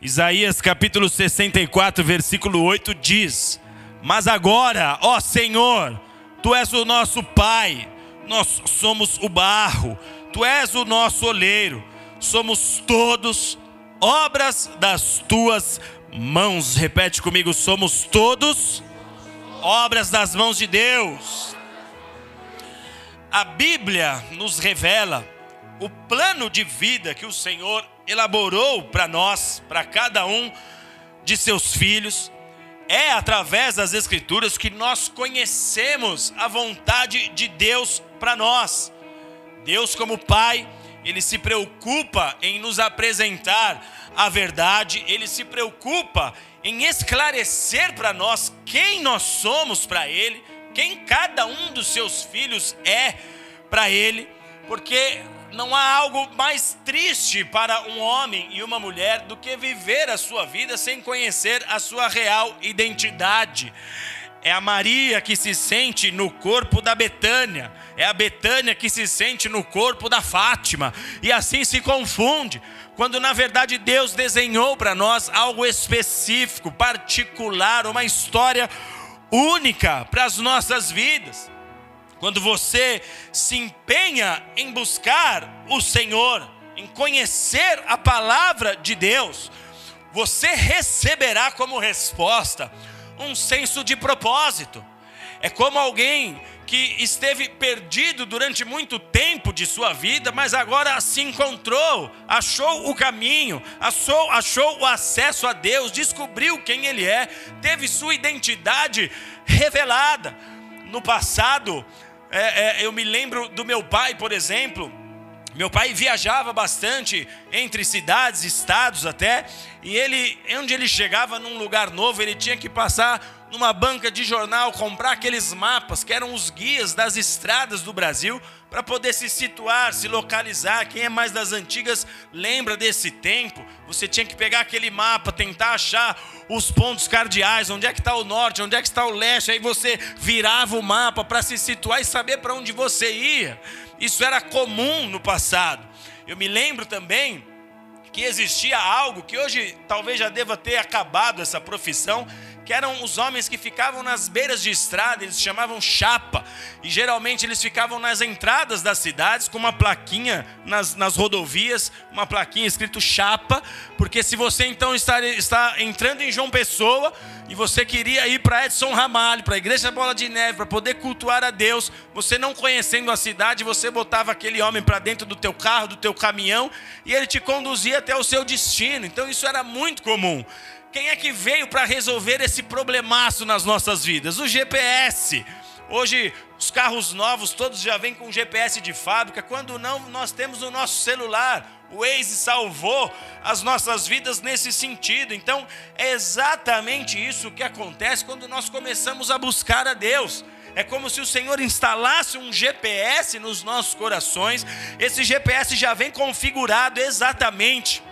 Isaías capítulo 64, versículo 8 diz: Mas agora, ó Senhor, tu és o nosso Pai, nós somos o barro, tu és o nosso oleiro, somos todos obras das tuas mãos. Repete comigo: somos todos obras das mãos de Deus. A Bíblia nos revela o plano de vida que o Senhor elaborou para nós, para cada um de seus filhos. É através das Escrituras que nós conhecemos a vontade de Deus para nós. Deus, como Pai, Ele se preocupa em nos apresentar a verdade, Ele se preocupa em esclarecer para nós quem nós somos para Ele, quem cada um dos seus filhos é para Ele, porque não há algo mais triste para um homem e uma mulher do que viver a sua vida sem conhecer a sua real identidade. É a Maria que se sente no corpo da Betânia, é a Betânia que se sente no corpo da Fátima, e assim se confunde, quando na verdade Deus desenhou para nós algo específico, particular, uma história única para as nossas vidas. Quando você se empenha em buscar o Senhor, em conhecer a palavra de Deus, você receberá como resposta um senso de propósito. É como alguém que esteve perdido durante muito tempo de sua vida, mas agora se encontrou, achou o caminho, achou, achou o acesso a Deus, descobriu quem Ele é, teve sua identidade revelada. No passado, é, é, eu me lembro do meu pai, por exemplo. Meu pai viajava bastante entre cidades, estados até, e ele, onde ele chegava num lugar novo, ele tinha que passar numa banca de jornal, comprar aqueles mapas que eram os guias das estradas do Brasil, para poder se situar, se localizar. Quem é mais das antigas lembra desse tempo. Você tinha que pegar aquele mapa, tentar achar os pontos cardeais, onde é que está o norte, onde é que está o leste. Aí você virava o mapa para se situar e saber para onde você ia. Isso era comum no passado. Eu me lembro também que existia algo que hoje talvez já deva ter acabado essa profissão, que eram os homens que ficavam nas beiras de estrada, eles chamavam chapa, e geralmente eles ficavam nas entradas das cidades com uma plaquinha nas, nas rodovias, uma plaquinha escrito chapa, porque se você então está, está entrando em João Pessoa e você queria ir para Edson Ramalho, para a Igreja Bola de Neve, para poder cultuar a Deus, você não conhecendo a cidade, você botava aquele homem para dentro do teu carro, do teu caminhão, e ele te conduzia até o seu destino. Então isso era muito comum. Quem é que veio para resolver esse problemaço nas nossas vidas? O GPS. Hoje os carros novos todos já vêm com GPS de fábrica, quando não, nós temos o nosso celular. O Waze salvou as nossas vidas nesse sentido. Então, é exatamente isso que acontece quando nós começamos a buscar a Deus. É como se o Senhor instalasse um GPS nos nossos corações. Esse GPS já vem configurado exatamente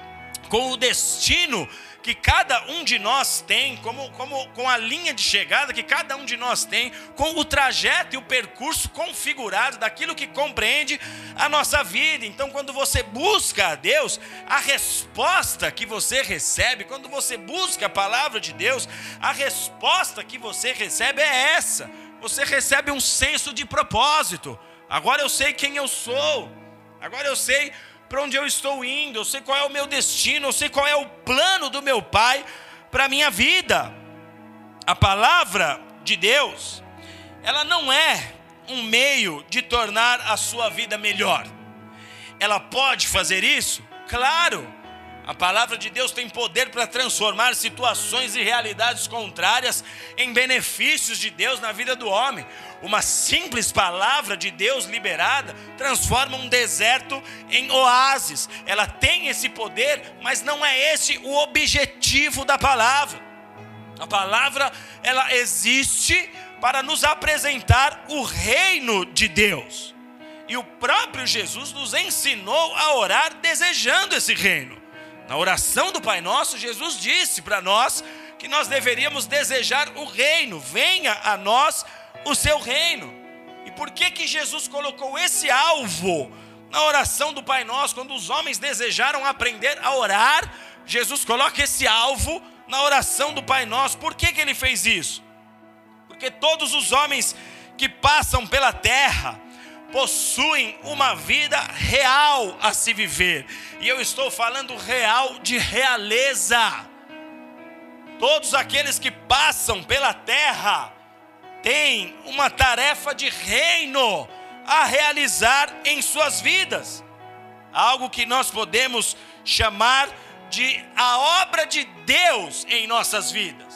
com o destino que cada um de nós tem, como, como, com a linha de chegada que cada um de nós tem, com o trajeto e o percurso configurado daquilo que compreende a nossa vida. Então, quando você busca a Deus, a resposta que você recebe, quando você busca a palavra de Deus, a resposta que você recebe é essa. Você recebe um senso de propósito. Agora eu sei quem eu sou. Agora eu sei para onde eu estou indo, eu sei qual é o meu destino, eu sei qual é o plano do meu Pai para a minha vida. A palavra de Deus, ela não é um meio de tornar a sua vida melhor. Ela pode fazer isso? Claro. A palavra de Deus tem poder para transformar situações e realidades contrárias em benefícios de Deus na vida do homem. Uma simples palavra de Deus liberada transforma um deserto em oásis. Ela tem esse poder, mas não é esse o objetivo da palavra. A palavra ela existe para nos apresentar o reino de Deus. E o próprio Jesus nos ensinou a orar desejando esse reino. Na oração do Pai Nosso, Jesus disse para nós que nós deveríamos desejar o reino, venha a nós o seu reino. E por que que Jesus colocou esse alvo na oração do Pai Nosso, quando os homens desejaram aprender a orar, Jesus coloca esse alvo na oração do Pai Nosso. Por que, que ele fez isso? Porque todos os homens que passam pela terra possuem uma vida real a se viver. E eu estou falando real de realeza. Todos aqueles que passam pela terra têm uma tarefa de reino a realizar em suas vidas. Algo que nós podemos chamar de a obra de Deus em nossas vidas.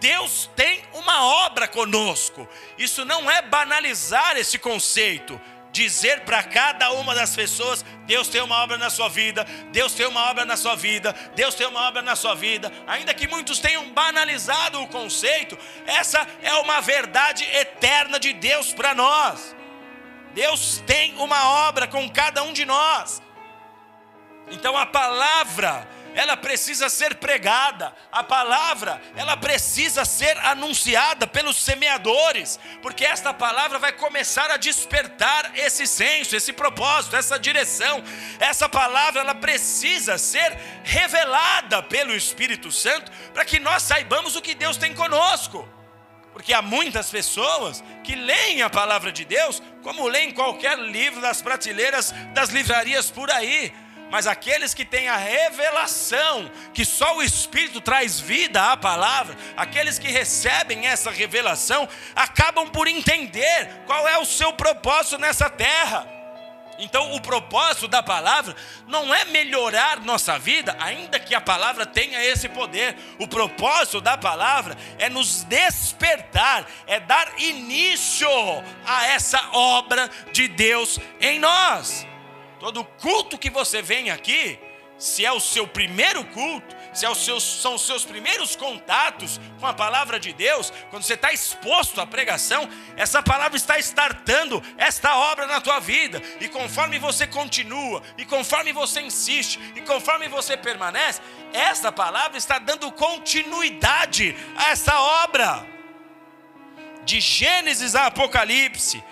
Deus tem uma obra conosco. Isso não é banalizar esse conceito. Dizer para cada uma das pessoas: Deus tem uma obra na sua vida, Deus tem uma obra na sua vida, Deus tem uma obra na sua vida. Ainda que muitos tenham banalizado o conceito, essa é uma verdade eterna de Deus para nós. Deus tem uma obra com cada um de nós. Então a palavra ela precisa ser pregada, a palavra, ela precisa ser anunciada pelos semeadores, porque esta palavra vai começar a despertar esse senso, esse propósito, essa direção. Essa palavra, ela precisa ser revelada pelo Espírito Santo, para que nós saibamos o que Deus tem conosco. Porque há muitas pessoas que leem a palavra de Deus, como leem qualquer livro das prateleiras das livrarias por aí, mas aqueles que têm a revelação, que só o Espírito traz vida à palavra, aqueles que recebem essa revelação, acabam por entender qual é o seu propósito nessa terra. Então, o propósito da palavra não é melhorar nossa vida, ainda que a palavra tenha esse poder. O propósito da palavra é nos despertar, é dar início a essa obra de Deus em nós. Todo culto que você vem aqui, se é o seu primeiro culto, se é seu, são os seus primeiros contatos com a palavra de Deus, quando você está exposto à pregação, essa palavra está startando esta obra na tua vida, e conforme você continua, e conforme você insiste, e conforme você permanece, esta palavra está dando continuidade a essa obra. De Gênesis a Apocalipse,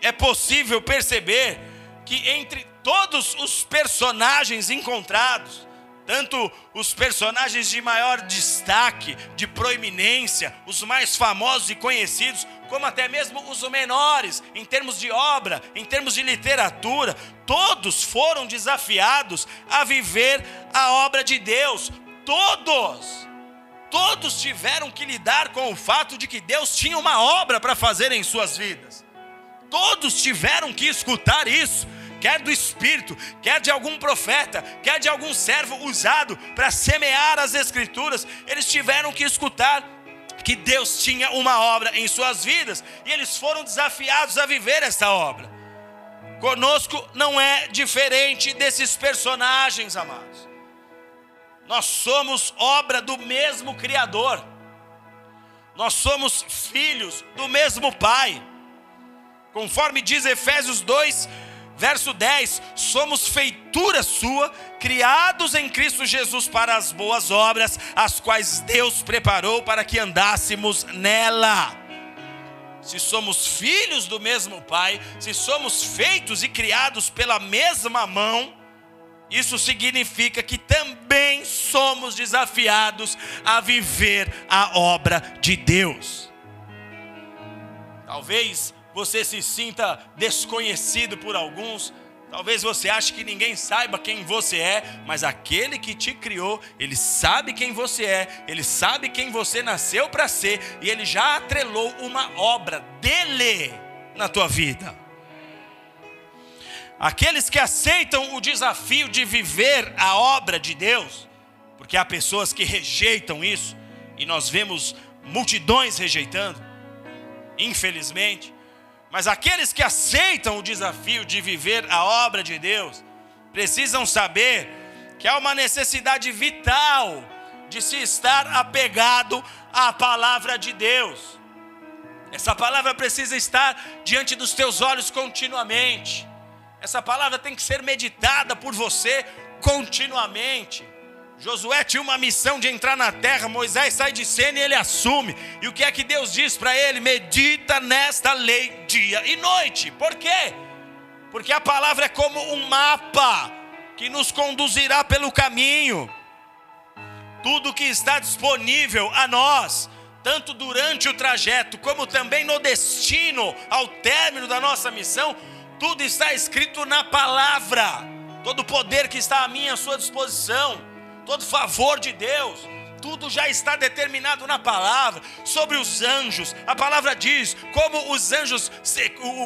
é possível perceber que entre todos os personagens encontrados, tanto os personagens de maior destaque, de proeminência, os mais famosos e conhecidos, como até mesmo os menores, em termos de obra, em termos de literatura, todos foram desafiados a viver a obra de Deus. Todos! Todos tiveram que lidar com o fato de que Deus tinha uma obra para fazer em suas vidas. Todos tiveram que escutar isso quer do Espírito, quer de algum profeta, quer de algum servo usado para semear as Escrituras, eles tiveram que escutar que Deus tinha uma obra em suas vidas e eles foram desafiados a viver essa obra. Conosco não é diferente desses personagens, amados. Nós somos obra do mesmo Criador, nós somos filhos do mesmo Pai. Conforme diz Efésios 2, Verso 10: Somos feitura sua, criados em Cristo Jesus para as boas obras, as quais Deus preparou para que andássemos nela. Se somos filhos do mesmo Pai, se somos feitos e criados pela mesma mão, isso significa que também somos desafiados a viver a obra de Deus. Talvez você se sinta desconhecido por alguns. Talvez você ache que ninguém saiba quem você é, mas aquele que te criou, ele sabe quem você é, ele sabe quem você nasceu para ser, e ele já atrelou uma obra dele na tua vida. Aqueles que aceitam o desafio de viver a obra de Deus, porque há pessoas que rejeitam isso, e nós vemos multidões rejeitando, infelizmente. Mas aqueles que aceitam o desafio de viver a obra de Deus, precisam saber que há uma necessidade vital de se estar apegado à palavra de Deus. Essa palavra precisa estar diante dos teus olhos continuamente. Essa palavra tem que ser meditada por você continuamente. Josué tinha uma missão de entrar na terra, Moisés sai de cena e ele assume. E o que é que Deus diz para ele? Medita nesta lei dia e noite. Por quê? Porque a palavra é como um mapa que nos conduzirá pelo caminho. tudo que está disponível a nós, tanto durante o trajeto, como também no destino, ao término da nossa missão, tudo está escrito na palavra. Todo o poder que está à minha à sua disposição, todo favor de Deus, tudo já está determinado na palavra sobre os anjos. A palavra diz como os anjos,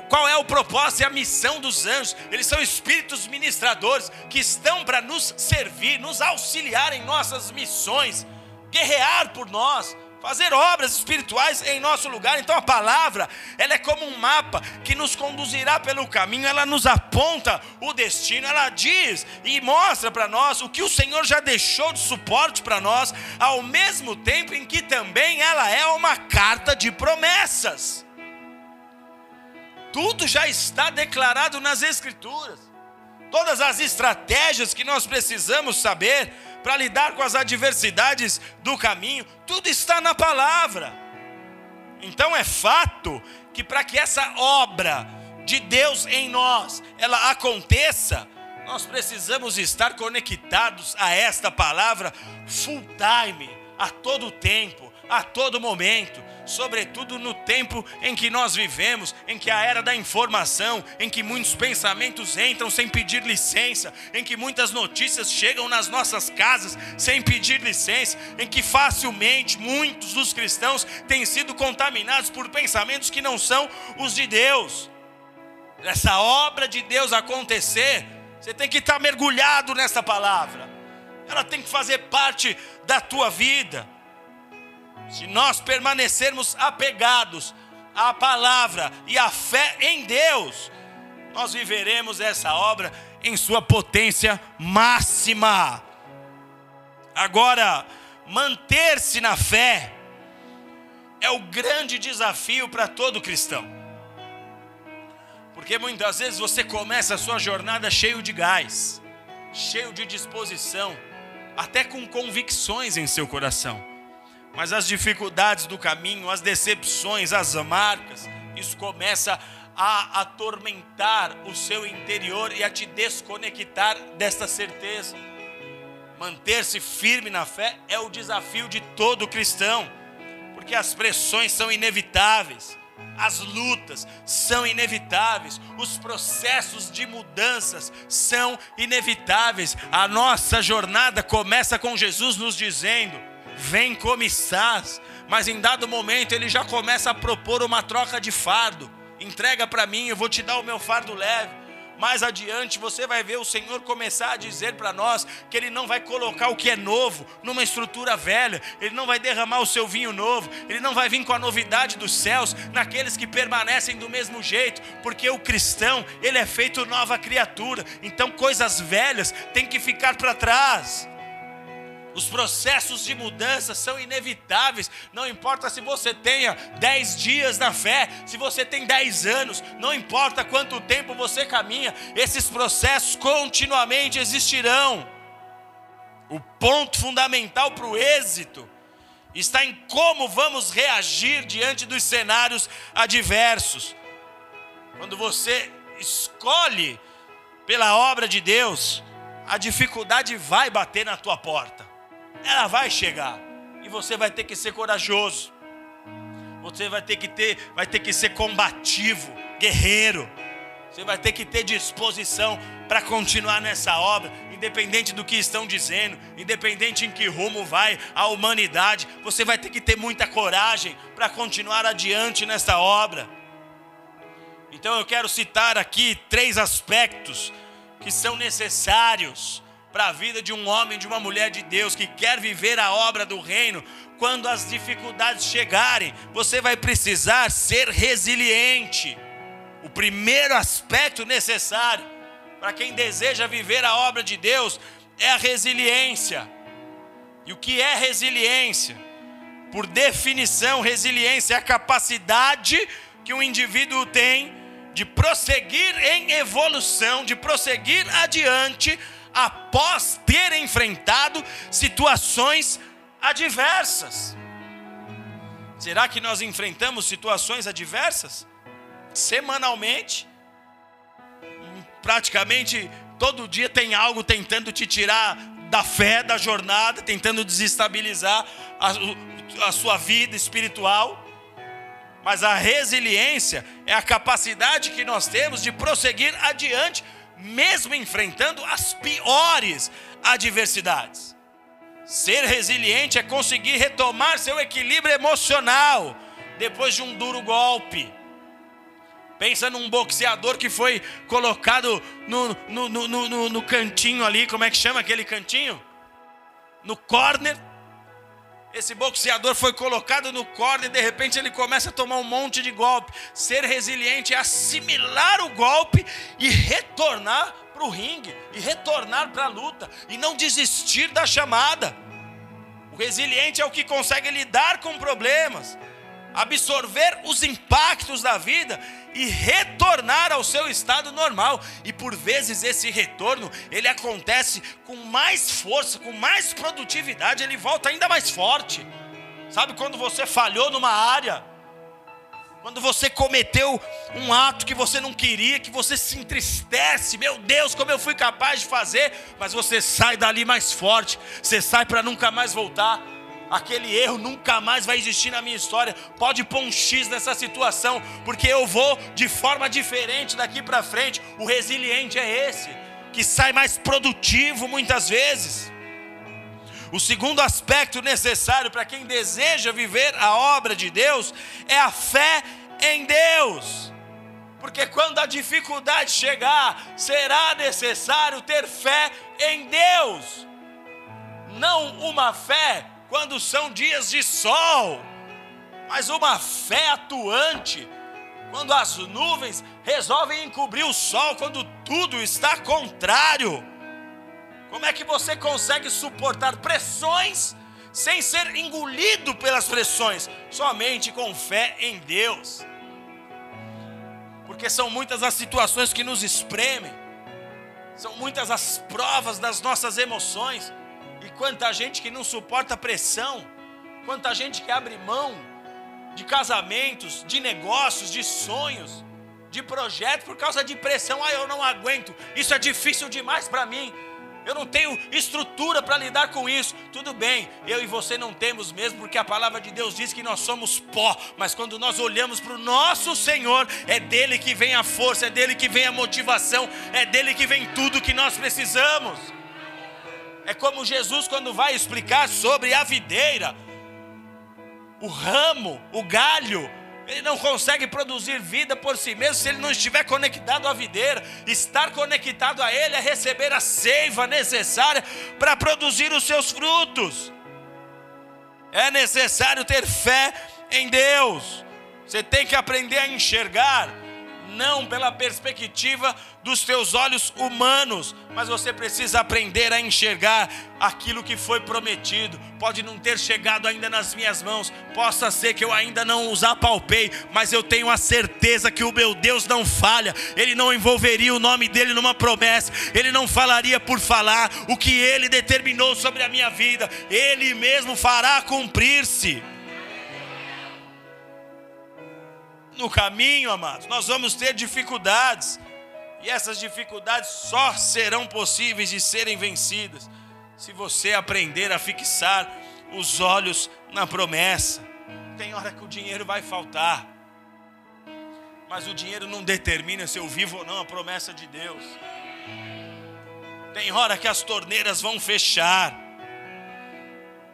qual é o propósito e a missão dos anjos. Eles são espíritos ministradores que estão para nos servir, nos auxiliar em nossas missões, guerrear por nós fazer obras espirituais em nosso lugar. Então a palavra, ela é como um mapa que nos conduzirá pelo caminho, ela nos aponta o destino, ela diz e mostra para nós o que o Senhor já deixou de suporte para nós, ao mesmo tempo em que também ela é uma carta de promessas. Tudo já está declarado nas Escrituras. Todas as estratégias que nós precisamos saber para lidar com as adversidades do caminho, tudo está na palavra. Então é fato que para que essa obra de Deus em nós ela aconteça, nós precisamos estar conectados a esta palavra full time, a todo tempo, a todo momento sobretudo no tempo em que nós vivemos, em que a era da informação, em que muitos pensamentos entram sem pedir licença, em que muitas notícias chegam nas nossas casas sem pedir licença, em que facilmente muitos dos cristãos têm sido contaminados por pensamentos que não são os de Deus. Essa obra de Deus acontecer, você tem que estar mergulhado nessa palavra. Ela tem que fazer parte da tua vida. Se nós permanecermos apegados à palavra e à fé em Deus, nós viveremos essa obra em sua potência máxima. Agora, manter-se na fé é o grande desafio para todo cristão. Porque muitas vezes você começa a sua jornada cheio de gás, cheio de disposição, até com convicções em seu coração mas as dificuldades do caminho, as decepções, as marcas, isso começa a atormentar o seu interior e a te desconectar desta certeza. Manter-se firme na fé é o desafio de todo cristão, porque as pressões são inevitáveis, as lutas são inevitáveis, os processos de mudanças são inevitáveis. A nossa jornada começa com Jesus nos dizendo: vem comissás, mas em dado momento ele já começa a propor uma troca de fardo. Entrega para mim, eu vou te dar o meu fardo leve. Mais adiante você vai ver o Senhor começar a dizer para nós que Ele não vai colocar o que é novo numa estrutura velha, Ele não vai derramar o seu vinho novo, Ele não vai vir com a novidade dos céus naqueles que permanecem do mesmo jeito, porque o cristão, ele é feito nova criatura, então coisas velhas têm que ficar para trás. Os processos de mudança são inevitáveis. Não importa se você tenha 10 dias na fé, se você tem 10 anos, não importa quanto tempo você caminha, esses processos continuamente existirão. O ponto fundamental para o êxito está em como vamos reagir diante dos cenários adversos. Quando você escolhe pela obra de Deus, a dificuldade vai bater na tua porta ela vai chegar. E você vai ter que ser corajoso. Você vai ter que ter, vai ter que ser combativo, guerreiro. Você vai ter que ter disposição para continuar nessa obra, independente do que estão dizendo, independente em que rumo vai a humanidade. Você vai ter que ter muita coragem para continuar adiante nessa obra. Então eu quero citar aqui três aspectos que são necessários para a vida de um homem, de uma mulher de Deus que quer viver a obra do reino, quando as dificuldades chegarem, você vai precisar ser resiliente. O primeiro aspecto necessário para quem deseja viver a obra de Deus é a resiliência. E o que é resiliência? Por definição, resiliência é a capacidade que um indivíduo tem de prosseguir em evolução, de prosseguir adiante após ter enfrentado situações adversas. Será que nós enfrentamos situações adversas? Semanalmente, praticamente todo dia tem algo tentando te tirar da fé, da jornada, tentando desestabilizar a, a sua vida espiritual. Mas a resiliência é a capacidade que nós temos de prosseguir adiante, mesmo enfrentando as piores adversidades. Ser resiliente é conseguir retomar seu equilíbrio emocional depois de um duro golpe. Pensa num boxeador que foi colocado no, no, no, no, no cantinho ali, como é que chama aquele cantinho? No corner. Esse boxeador foi colocado no corner e de repente ele começa a tomar um monte de golpe. Ser resiliente é assimilar o golpe e retornar para o ringue, e retornar para a luta, e não desistir da chamada. O resiliente é o que consegue lidar com problemas, absorver os impactos da vida e retornar ao seu estado normal. E por vezes esse retorno, ele acontece com mais força, com mais produtividade, ele volta ainda mais forte. Sabe quando você falhou numa área? Quando você cometeu um ato que você não queria, que você se entristece, meu Deus, como eu fui capaz de fazer, mas você sai dali mais forte, você sai para nunca mais voltar aquele erro nunca mais vai existir na minha história. Pode pôr um X nessa situação, porque eu vou de forma diferente daqui para frente. O resiliente é esse, que sai mais produtivo muitas vezes. O segundo aspecto necessário para quem deseja viver a obra de Deus é a fé em Deus. Porque quando a dificuldade chegar, será necessário ter fé em Deus. Não uma fé quando são dias de sol, mas uma fé atuante, quando as nuvens resolvem encobrir o sol, quando tudo está contrário. Como é que você consegue suportar pressões sem ser engolido pelas pressões? Somente com fé em Deus. Porque são muitas as situações que nos espremem, são muitas as provas das nossas emoções quanta gente que não suporta pressão, quanta gente que abre mão de casamentos, de negócios, de sonhos, de projetos por causa de pressão. Ah, eu não aguento, isso é difícil demais para mim. Eu não tenho estrutura para lidar com isso. Tudo bem, eu e você não temos mesmo, porque a palavra de Deus diz que nós somos pó. Mas quando nós olhamos para o nosso Senhor, é dele que vem a força, é dele que vem a motivação, é dele que vem tudo que nós precisamos. É como Jesus quando vai explicar sobre a videira, o ramo, o galho, ele não consegue produzir vida por si mesmo se ele não estiver conectado à videira. Estar conectado a ele é receber a seiva necessária para produzir os seus frutos. É necessário ter fé em Deus. Você tem que aprender a enxergar não pela perspectiva dos teus olhos humanos, mas você precisa aprender a enxergar aquilo que foi prometido. Pode não ter chegado ainda nas minhas mãos, possa ser que eu ainda não os apalpei, mas eu tenho a certeza que o meu Deus não falha, ele não envolveria o nome dele numa promessa, ele não falaria por falar o que ele determinou sobre a minha vida, ele mesmo fará cumprir-se. No caminho, amados, nós vamos ter dificuldades, e essas dificuldades só serão possíveis de serem vencidas se você aprender a fixar os olhos na promessa. Tem hora que o dinheiro vai faltar, mas o dinheiro não determina se eu vivo ou não a promessa de Deus. Tem hora que as torneiras vão fechar.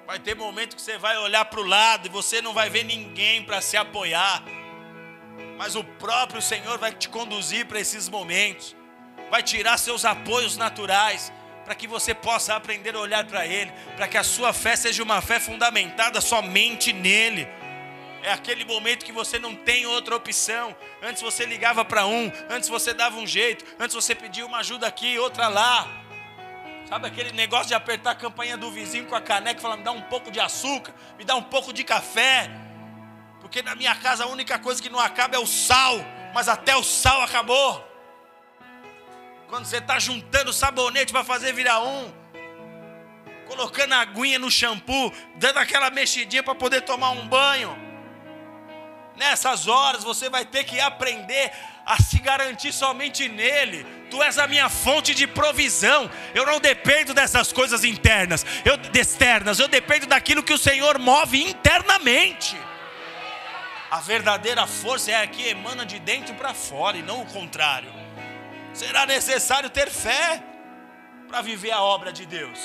Vai ter momento que você vai olhar para o lado e você não vai ver ninguém para se apoiar mas o próprio Senhor vai te conduzir para esses momentos, vai tirar seus apoios naturais, para que você possa aprender a olhar para Ele, para que a sua fé seja uma fé fundamentada somente nele. É aquele momento que você não tem outra opção. Antes você ligava para um, antes você dava um jeito, antes você pedia uma ajuda aqui, outra lá. Sabe aquele negócio de apertar a campanha do vizinho com a caneca e falar: me dá um pouco de açúcar, me dá um pouco de café porque na minha casa a única coisa que não acaba é o sal, mas até o sal acabou. Quando você está juntando sabonete para fazer virar um, colocando a aguinha no shampoo, dando aquela mexidinha para poder tomar um banho. Nessas horas você vai ter que aprender a se garantir somente nele. Tu és a minha fonte de provisão. Eu não dependo dessas coisas internas, eu externas, eu dependo daquilo que o Senhor move internamente. A verdadeira força é a que emana de dentro para fora e não o contrário. Será necessário ter fé para viver a obra de Deus.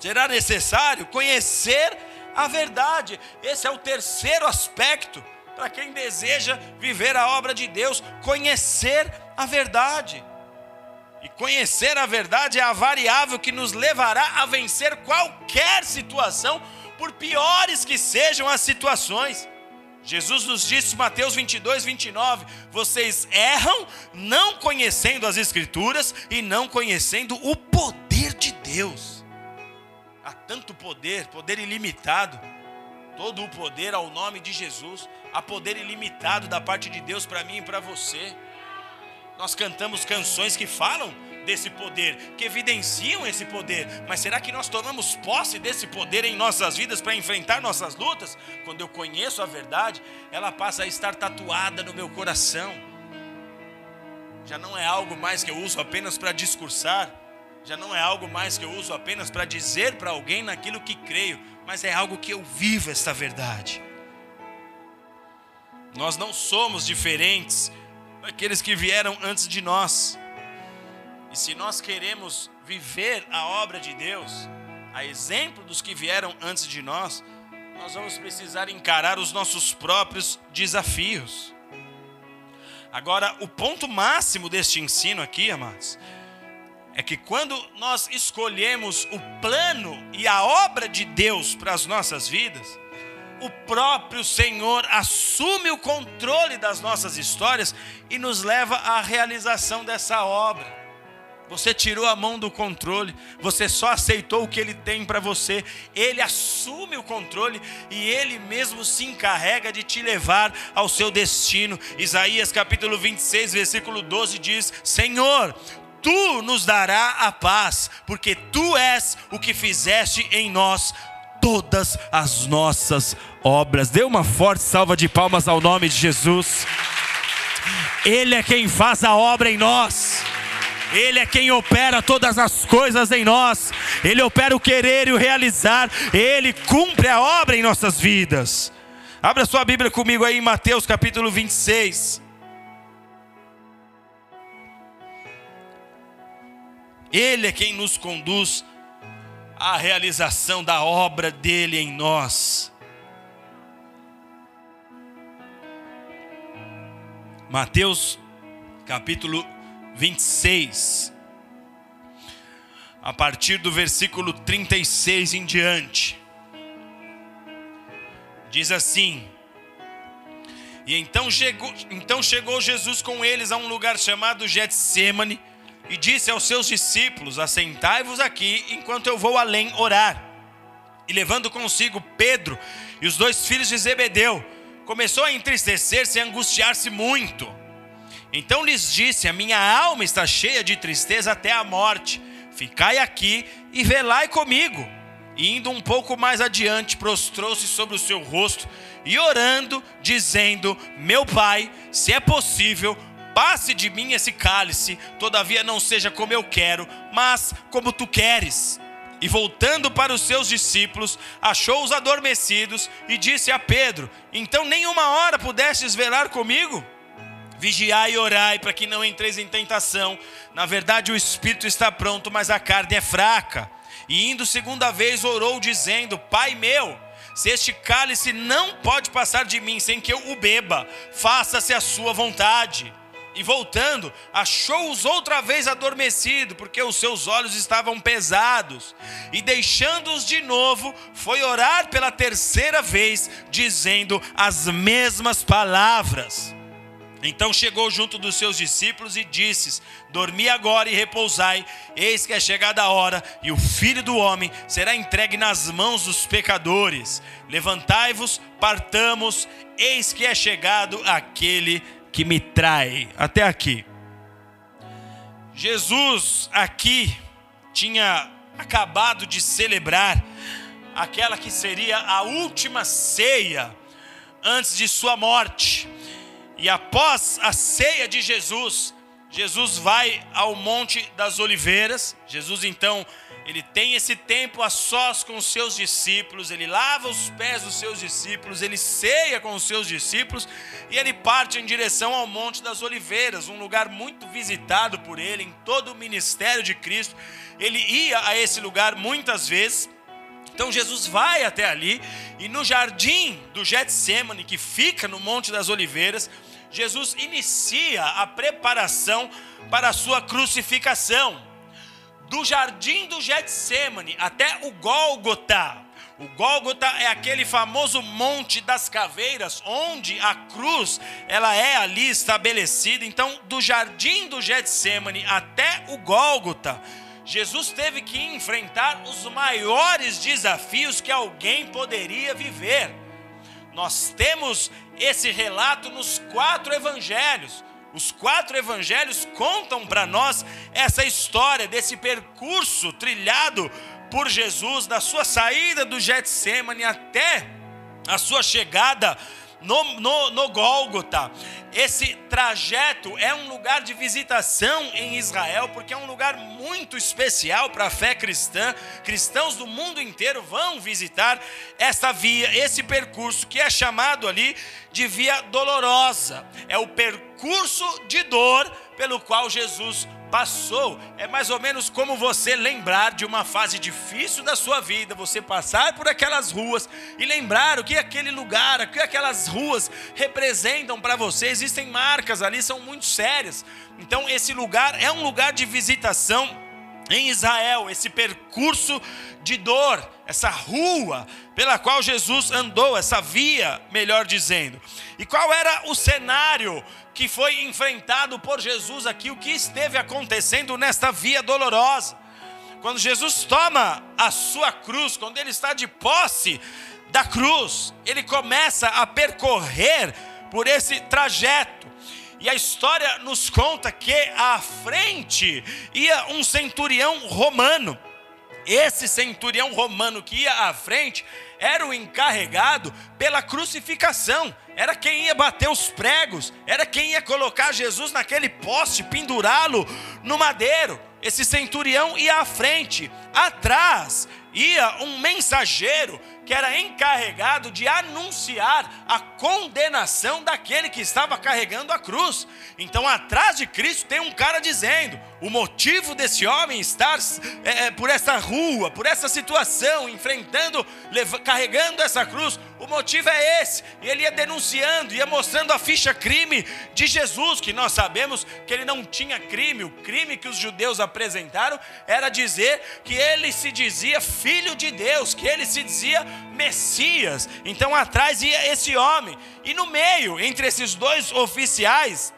Será necessário conhecer a verdade. Esse é o terceiro aspecto para quem deseja viver a obra de Deus, conhecer a verdade. E conhecer a verdade é a variável que nos levará a vencer qualquer situação, por piores que sejam as situações. Jesus nos disse, Mateus 22, 29, vocês erram não conhecendo as Escrituras e não conhecendo o poder de Deus. Há tanto poder, poder ilimitado, todo o poder ao nome de Jesus, há poder ilimitado da parte de Deus para mim e para você. Nós cantamos canções que falam desse poder, que evidenciam esse poder. Mas será que nós tomamos posse desse poder em nossas vidas para enfrentar nossas lutas? Quando eu conheço a verdade, ela passa a estar tatuada no meu coração. Já não é algo mais que eu uso apenas para discursar, já não é algo mais que eu uso apenas para dizer para alguém naquilo que creio, mas é algo que eu vivo esta verdade. Nós não somos diferentes daqueles que vieram antes de nós. E se nós queremos viver a obra de Deus, a exemplo dos que vieram antes de nós, nós vamos precisar encarar os nossos próprios desafios. Agora, o ponto máximo deste ensino aqui, amados, é que quando nós escolhemos o plano e a obra de Deus para as nossas vidas, o próprio Senhor assume o controle das nossas histórias e nos leva à realização dessa obra. Você tirou a mão do controle, você só aceitou o que ele tem para você. Ele assume o controle e ele mesmo se encarrega de te levar ao seu destino. Isaías capítulo 26, versículo 12 diz: Senhor, tu nos dará a paz, porque tu és o que fizeste em nós todas as nossas obras. Dê uma forte salva de palmas ao nome de Jesus. Ele é quem faz a obra em nós. Ele é quem opera todas as coisas em nós. Ele opera o querer e o realizar. Ele cumpre a obra em nossas vidas. Abra sua Bíblia comigo aí em Mateus capítulo 26. Ele é quem nos conduz à realização da obra dele em nós. Mateus capítulo 26, a partir do versículo 36 em diante, diz assim: E então chegou, então chegou Jesus com eles a um lugar chamado Getsemane e disse aos seus discípulos: Assentai-vos aqui enquanto eu vou além orar. E levando consigo Pedro e os dois filhos de Zebedeu, começou a entristecer-se e angustiar-se muito. Então lhes disse: A minha alma está cheia de tristeza até a morte. Ficai aqui e velai comigo. E indo um pouco mais adiante, prostrou-se sobre o seu rosto e orando, dizendo: Meu pai, se é possível, passe de mim esse cálice, todavia não seja como eu quero, mas como tu queres. E voltando para os seus discípulos, achou-os adormecidos e disse a Pedro: Então nenhuma hora pudestes velar comigo? Vigiai e orai para que não entreis em tentação. Na verdade, o espírito está pronto, mas a carne é fraca. E indo segunda vez, orou, dizendo: Pai meu, se este cálice não pode passar de mim sem que eu o beba, faça-se a sua vontade. E voltando, achou-os outra vez adormecido, porque os seus olhos estavam pesados. E deixando-os de novo, foi orar pela terceira vez, dizendo as mesmas palavras. Então chegou junto dos seus discípulos e disse: Dormi agora e repousai, eis que é chegada a hora, e o filho do homem será entregue nas mãos dos pecadores. Levantai-vos, partamos, eis que é chegado aquele que me trai. Até aqui. Jesus aqui tinha acabado de celebrar aquela que seria a última ceia antes de sua morte. E após a ceia de Jesus, Jesus vai ao Monte das Oliveiras. Jesus então ele tem esse tempo a sós com os seus discípulos, ele lava os pés dos seus discípulos, ele ceia com os seus discípulos e ele parte em direção ao Monte das Oliveiras, um lugar muito visitado por ele em todo o ministério de Cristo. Ele ia a esse lugar muitas vezes. Então Jesus vai até ali e no jardim do Getsemane, que fica no Monte das Oliveiras, Jesus inicia a preparação para a sua crucificação do jardim do Getsemane até o Gólgota. O Gólgota é aquele famoso monte das caveiras, onde a cruz ela é ali estabelecida. Então, do jardim do Getsemane até o Gólgota, Jesus teve que enfrentar os maiores desafios que alguém poderia viver. Nós temos esse relato nos quatro evangelhos. Os quatro evangelhos contam para nós essa história desse percurso trilhado por Jesus, da sua saída do Getsemane até a sua chegada no, no, no Gólgota. Esse trajeto é um lugar de visitação em Israel, porque é um lugar muito especial para a fé cristã. Cristãos do mundo inteiro vão visitar essa via, esse percurso que é chamado ali de via dolorosa. É o percurso de dor pelo qual Jesus passou. É mais ou menos como você lembrar de uma fase difícil da sua vida, você passar por aquelas ruas e lembrar o que aquele lugar, o que aquelas ruas representam para você. Existem marcas ali, são muito sérias. Então, esse lugar é um lugar de visitação em Israel, esse percurso de dor, essa rua pela qual Jesus andou, essa via, melhor dizendo. E qual era o cenário que foi enfrentado por Jesus aqui, o que esteve acontecendo nesta via dolorosa. Quando Jesus toma a sua cruz, quando ele está de posse da cruz, ele começa a percorrer por esse trajeto. E a história nos conta que à frente ia um centurião romano. Esse centurião romano que ia à frente era o encarregado pela crucificação, era quem ia bater os pregos, era quem ia colocar Jesus naquele poste, pendurá-lo no madeiro. Esse centurião ia à frente, atrás ia um mensageiro que era encarregado de anunciar a condenação daquele que estava carregando a cruz. Então, atrás de Cristo tem um cara dizendo: o motivo desse homem estar é, é por essa rua, por essa situação, enfrentando, carregando essa cruz, o motivo é esse. E ele ia denunciando, ia mostrando a ficha crime de Jesus, que nós sabemos que ele não tinha crime. O crime que os judeus apresentaram era dizer que ele se dizia filho de Deus, que ele se dizia Messias. Então atrás ia esse homem, e no meio, entre esses dois oficiais,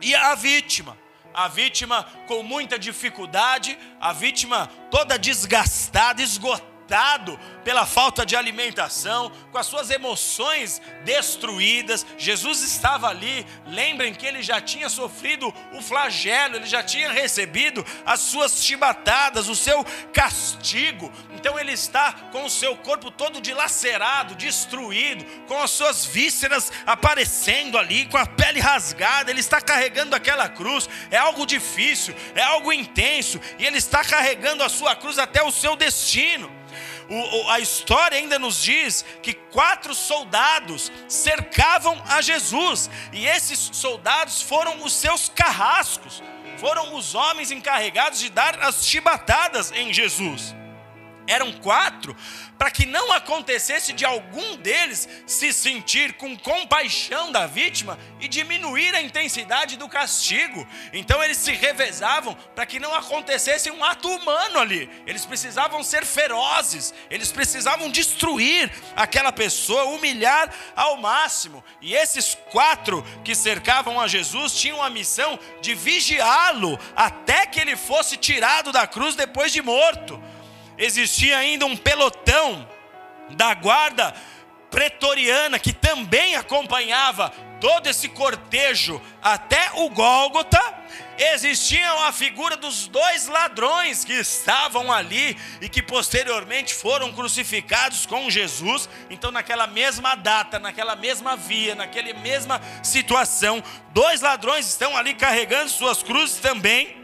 ia a vítima a vítima com muita dificuldade, a vítima toda desgastada, esgotada pela falta de alimentação, com as suas emoções destruídas. Jesus estava ali, lembrem que ele já tinha sofrido o flagelo, ele já tinha recebido as suas chibatadas, o seu castigo. Então ele está com o seu corpo todo dilacerado, destruído, com as suas vísceras aparecendo ali, com a pele rasgada. Ele está carregando aquela cruz. É algo difícil, é algo intenso, e ele está carregando a sua cruz até o seu destino o, a história ainda nos diz que quatro soldados cercavam a Jesus, e esses soldados foram os seus carrascos, foram os homens encarregados de dar as chibatadas em Jesus. Eram quatro, para que não acontecesse de algum deles se sentir com compaixão da vítima e diminuir a intensidade do castigo. Então eles se revezavam para que não acontecesse um ato humano ali. Eles precisavam ser ferozes, eles precisavam destruir aquela pessoa, humilhar ao máximo. E esses quatro que cercavam a Jesus tinham a missão de vigiá-lo até que ele fosse tirado da cruz depois de morto existia ainda um pelotão da guarda pretoriana que também acompanhava todo esse cortejo até o Gólgota, existia a figura dos dois ladrões que estavam ali e que posteriormente foram crucificados com Jesus. Então, naquela mesma data, naquela mesma via, naquela mesma situação, dois ladrões estão ali carregando suas cruzes também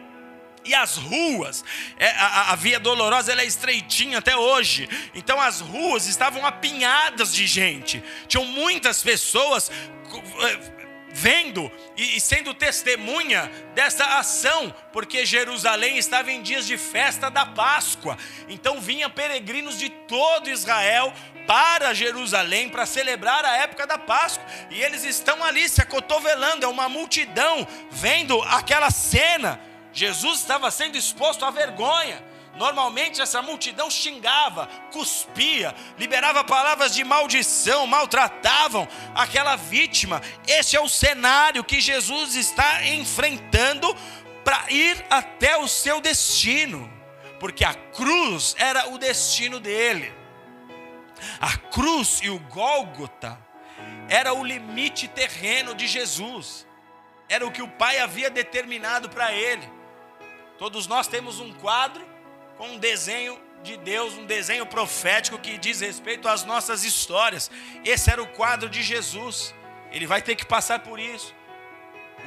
e as ruas, é, a, Via Dolorosa é estreitinha até hoje, então as ruas estavam apinhadas de gente, tinham muitas pessoas é, vendo e sendo testemunha dessa ação, porque Jerusalém estava em dias de festa da Páscoa, então vinha peregrinos de todo Israel para Jerusalém para celebrar a época da Páscoa, e eles estão ali se acotovelando, é uma multidão vendo aquela cena Jesus estava sendo exposto à vergonha. Normalmente essa multidão xingava, cuspia, liberava palavras de maldição, maltratavam aquela vítima. Esse é o cenário que Jesus está enfrentando para ir até o seu destino, porque a cruz era o destino dele. A cruz e o Gólgota era o limite terreno de Jesus. Era o que o Pai havia determinado para ele. Todos nós temos um quadro com um desenho de Deus, um desenho profético que diz respeito às nossas histórias. Esse era o quadro de Jesus. Ele vai ter que passar por isso.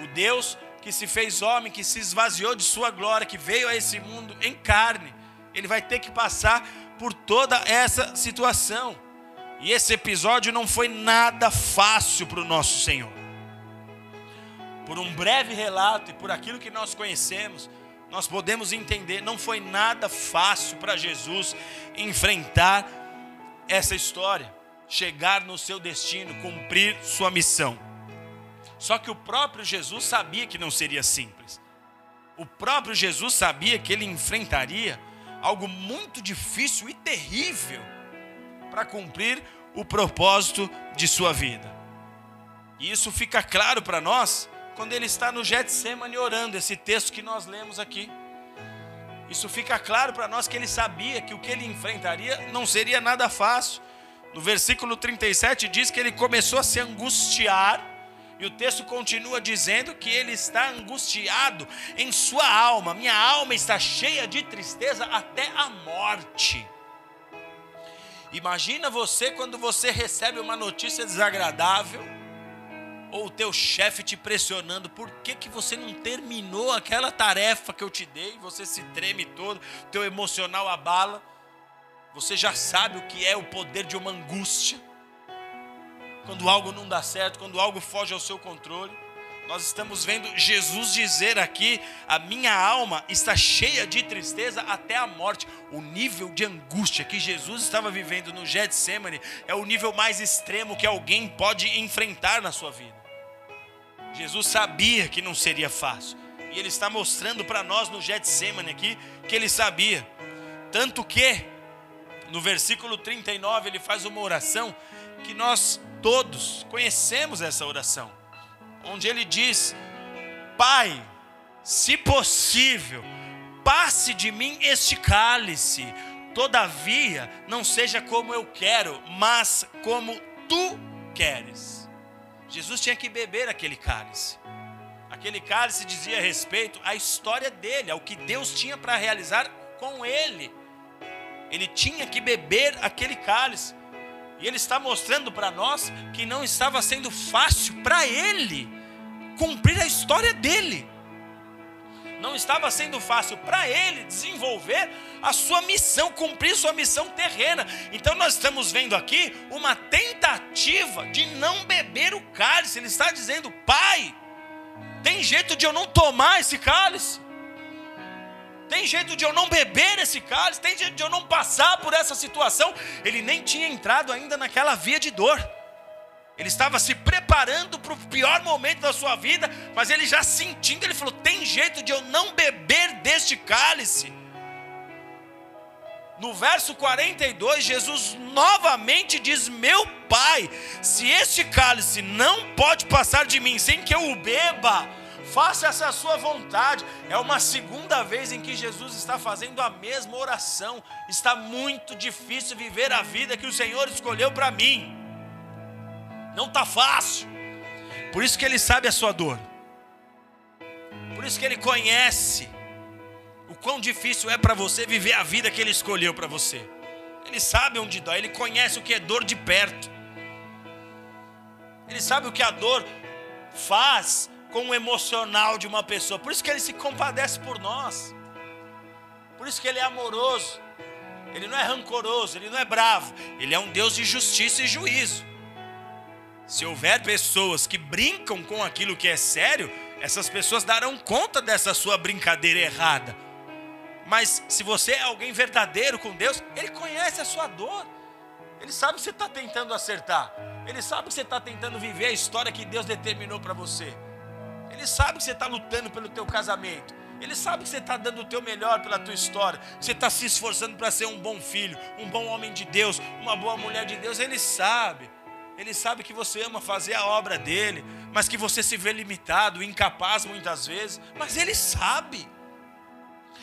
O Deus que se fez homem, que se esvaziou de sua glória, que veio a esse mundo em carne, ele vai ter que passar por toda essa situação. E esse episódio não foi nada fácil para o nosso Senhor. Por um breve relato e por aquilo que nós conhecemos, nós podemos entender, não foi nada fácil para Jesus enfrentar essa história, chegar no seu destino, cumprir sua missão. Só que o próprio Jesus sabia que não seria simples. O próprio Jesus sabia que ele enfrentaria algo muito difícil e terrível para cumprir o propósito de sua vida. E isso fica claro para nós quando ele está no Getsemane orando, esse texto que nós lemos aqui. Isso fica claro para nós que ele sabia que o que ele enfrentaria não seria nada fácil. No versículo 37 diz que ele começou a se angustiar, e o texto continua dizendo que ele está angustiado em sua alma. Minha alma está cheia de tristeza até a morte. Imagina você quando você recebe uma notícia desagradável ou o teu chefe te pressionando, por que, que você não terminou aquela tarefa que eu te dei? Você se treme todo, teu emocional abala. Você já sabe o que é o poder de uma angústia. Quando algo não dá certo, quando algo foge ao seu controle. Nós estamos vendo Jesus dizer aqui: a minha alma está cheia de tristeza até a morte. O nível de angústia que Jesus estava vivendo no Getsemane é o nível mais extremo que alguém pode enfrentar na sua vida. Jesus sabia que não seria fácil. E ele está mostrando para nós no Getsemane aqui que ele sabia. Tanto que no versículo 39 ele faz uma oração que nós todos conhecemos essa oração. Onde ele diz: Pai, se possível, passe de mim este cálice. Todavia, não seja como eu quero, mas como tu queres. Jesus tinha que beber aquele cálice. Aquele cálice dizia respeito à história dele, ao que Deus tinha para realizar com ele. Ele tinha que beber aquele cálice. E ele está mostrando para nós que não estava sendo fácil para ele cumprir a história dele não estava sendo fácil para ele desenvolver a sua missão, cumprir sua missão terrena. Então nós estamos vendo aqui uma tentativa de não beber o cálice. Ele está dizendo: Pai, tem jeito de eu não tomar esse cálice? Tem jeito de eu não beber esse cálice? Tem jeito de eu não passar por essa situação? Ele nem tinha entrado ainda naquela via de dor. Ele estava se preparando para o pior momento da sua vida, mas ele já sentindo, ele falou: tem jeito de eu não beber deste cálice. No verso 42, Jesus novamente diz: Meu Pai, se este cálice não pode passar de mim sem que eu o beba, faça essa sua vontade. É uma segunda vez em que Jesus está fazendo a mesma oração. Está muito difícil viver a vida que o Senhor escolheu para mim. Não está fácil. Por isso que Ele sabe a sua dor. Por isso que Ele conhece o quão difícil é para você viver a vida que Ele escolheu para você. Ele sabe onde dói, Ele conhece o que é dor de perto. Ele sabe o que a dor faz com o emocional de uma pessoa. Por isso que Ele se compadece por nós. Por isso que Ele é amoroso. Ele não é rancoroso, Ele não é bravo. Ele é um Deus de justiça e juízo. Se houver pessoas que brincam com aquilo que é sério, essas pessoas darão conta dessa sua brincadeira errada. Mas se você é alguém verdadeiro com Deus, Ele conhece a sua dor. Ele sabe que você está tentando acertar. Ele sabe que você está tentando viver a história que Deus determinou para você. Ele sabe que você está lutando pelo teu casamento. Ele sabe que você está dando o teu melhor pela tua história. Você está se esforçando para ser um bom filho, um bom homem de Deus, uma boa mulher de Deus. Ele sabe. Ele sabe que você ama fazer a obra dele, mas que você se vê limitado, incapaz muitas vezes. Mas ele sabe.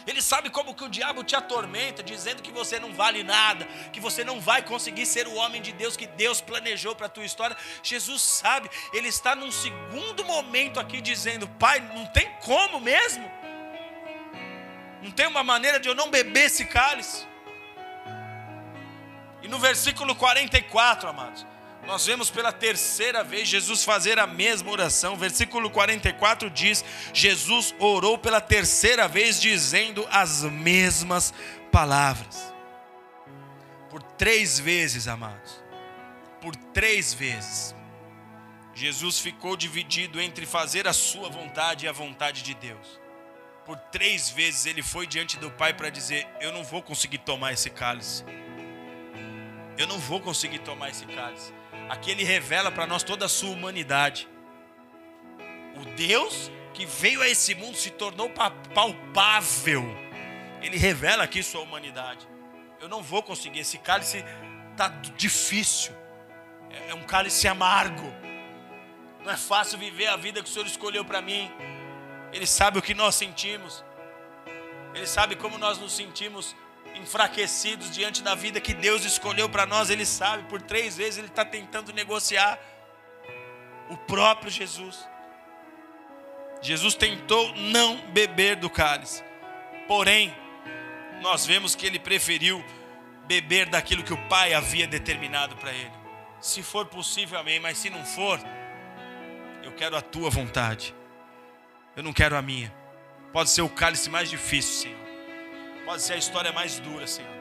Ele sabe como que o diabo te atormenta, dizendo que você não vale nada, que você não vai conseguir ser o homem de Deus que Deus planejou para a tua história. Jesus sabe, ele está num segundo momento aqui dizendo: Pai, não tem como mesmo? Não tem uma maneira de eu não beber esse cálice? E no versículo 44, amados, nós vemos pela terceira vez Jesus fazer a mesma oração. Versículo 44 diz: Jesus orou pela terceira vez, dizendo as mesmas palavras. Por três vezes, amados, por três vezes, Jesus ficou dividido entre fazer a sua vontade e a vontade de Deus. Por três vezes ele foi diante do Pai para dizer: Eu não vou conseguir tomar esse cálice. Eu não vou conseguir tomar esse cálice. Aqui ele revela para nós toda a sua humanidade. O Deus que veio a esse mundo se tornou palpável. Ele revela aqui sua humanidade. Eu não vou conseguir, esse cálice está difícil. É, é um cálice amargo. Não é fácil viver a vida que o Senhor escolheu para mim. Ele sabe o que nós sentimos. Ele sabe como nós nos sentimos enfraquecidos diante da vida que Deus escolheu para nós. Ele sabe, por três vezes ele está tentando negociar o próprio Jesus. Jesus tentou não beber do cálice, porém, nós vemos que ele preferiu beber daquilo que o Pai havia determinado para ele. Se for possível, amém, mas se não for, eu quero a tua vontade, eu não quero a minha. Pode ser o cálice mais difícil, Senhor Pode ser a história mais dura, Senhor.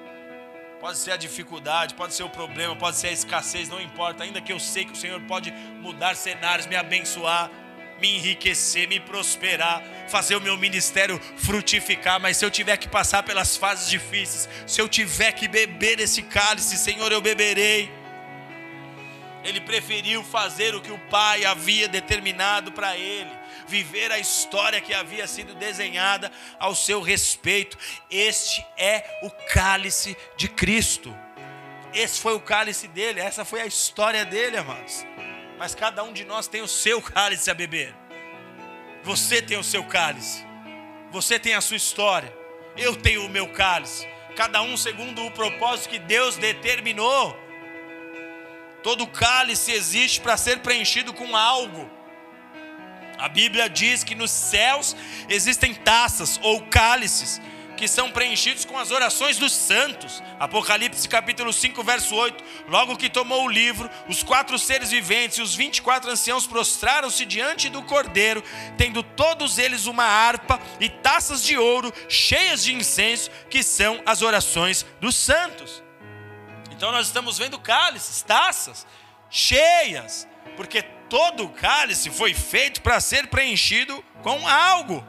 Pode ser a dificuldade, pode ser o problema, pode ser a escassez, não importa. Ainda que eu sei que o Senhor pode mudar cenários, me abençoar, me enriquecer, me prosperar, fazer o meu ministério frutificar. Mas se eu tiver que passar pelas fases difíceis, se eu tiver que beber esse cálice, Senhor, eu beberei. Ele preferiu fazer o que o Pai havia determinado para ele viver a história que havia sido desenhada ao seu respeito. Este é o cálice de Cristo. Esse foi o cálice dele, essa foi a história dele, amados. Mas cada um de nós tem o seu cálice a beber. Você tem o seu cálice. Você tem a sua história. Eu tenho o meu cálice. Cada um segundo o propósito que Deus determinou. Todo cálice existe para ser preenchido com algo. A Bíblia diz que nos céus existem taças ou cálices que são preenchidos com as orações dos santos. Apocalipse capítulo 5, verso 8. Logo que tomou o livro, os quatro seres viventes e os vinte e quatro anciãos prostraram-se diante do cordeiro, tendo todos eles uma harpa e taças de ouro cheias de incenso, que são as orações dos santos. Então nós estamos vendo cálices, taças cheias, porque todo cálice foi feito para ser preenchido com algo.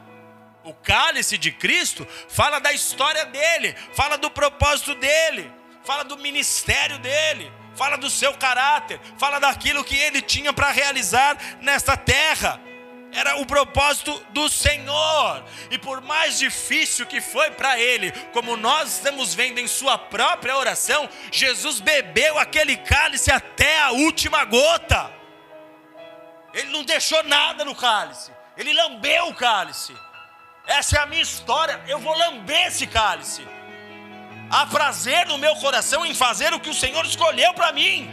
O cálice de Cristo fala da história dele, fala do propósito dele, fala do ministério dele, fala do seu caráter, fala daquilo que ele tinha para realizar nesta terra. Era o propósito do Senhor, e por mais difícil que foi para ele, como nós estamos vendo em sua própria oração, Jesus bebeu aquele cálice até a última gota. Ele não deixou nada no cálice. Ele lambeu o cálice. Essa é a minha história. Eu vou lamber esse cálice. Há prazer no meu coração em fazer o que o Senhor escolheu para mim.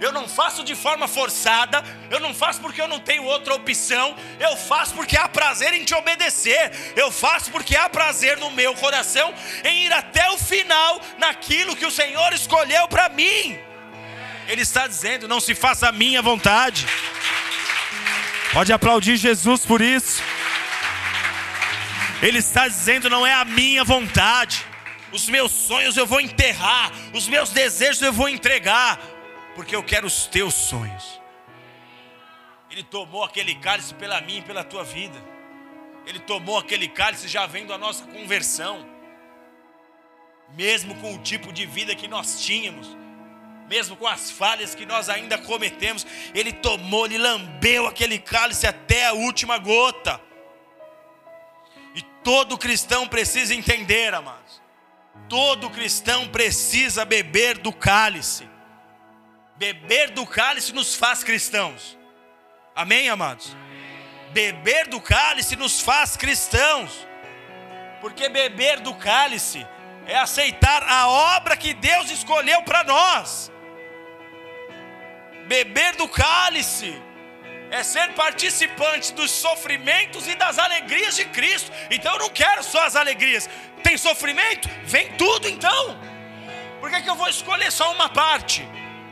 eu não faço de forma forçada, eu não faço porque eu não tenho outra opção, eu faço porque há prazer em te obedecer, eu faço porque há prazer no meu coração em ir até o final naquilo que o Senhor escolheu para mim. Ele está dizendo: não se faça a minha vontade. Pode aplaudir Jesus por isso. Ele está dizendo: não é a minha vontade. Os meus sonhos eu vou enterrar, os meus desejos eu vou entregar porque eu quero os teus sonhos. Ele tomou aquele cálice pela mim e pela tua vida. Ele tomou aquele cálice já vendo a nossa conversão. Mesmo com o tipo de vida que nós tínhamos, mesmo com as falhas que nós ainda cometemos, ele tomou, ele lambeu aquele cálice até a última gota. E todo cristão precisa entender, amados. Todo cristão precisa beber do cálice. Beber do cálice nos faz cristãos. Amém, amados? Beber do cálice nos faz cristãos. Porque beber do cálice é aceitar a obra que Deus escolheu para nós. Beber do cálice é ser participante dos sofrimentos e das alegrias de Cristo. Então eu não quero só as alegrias. Tem sofrimento? Vem tudo então. Por que, que eu vou escolher só uma parte?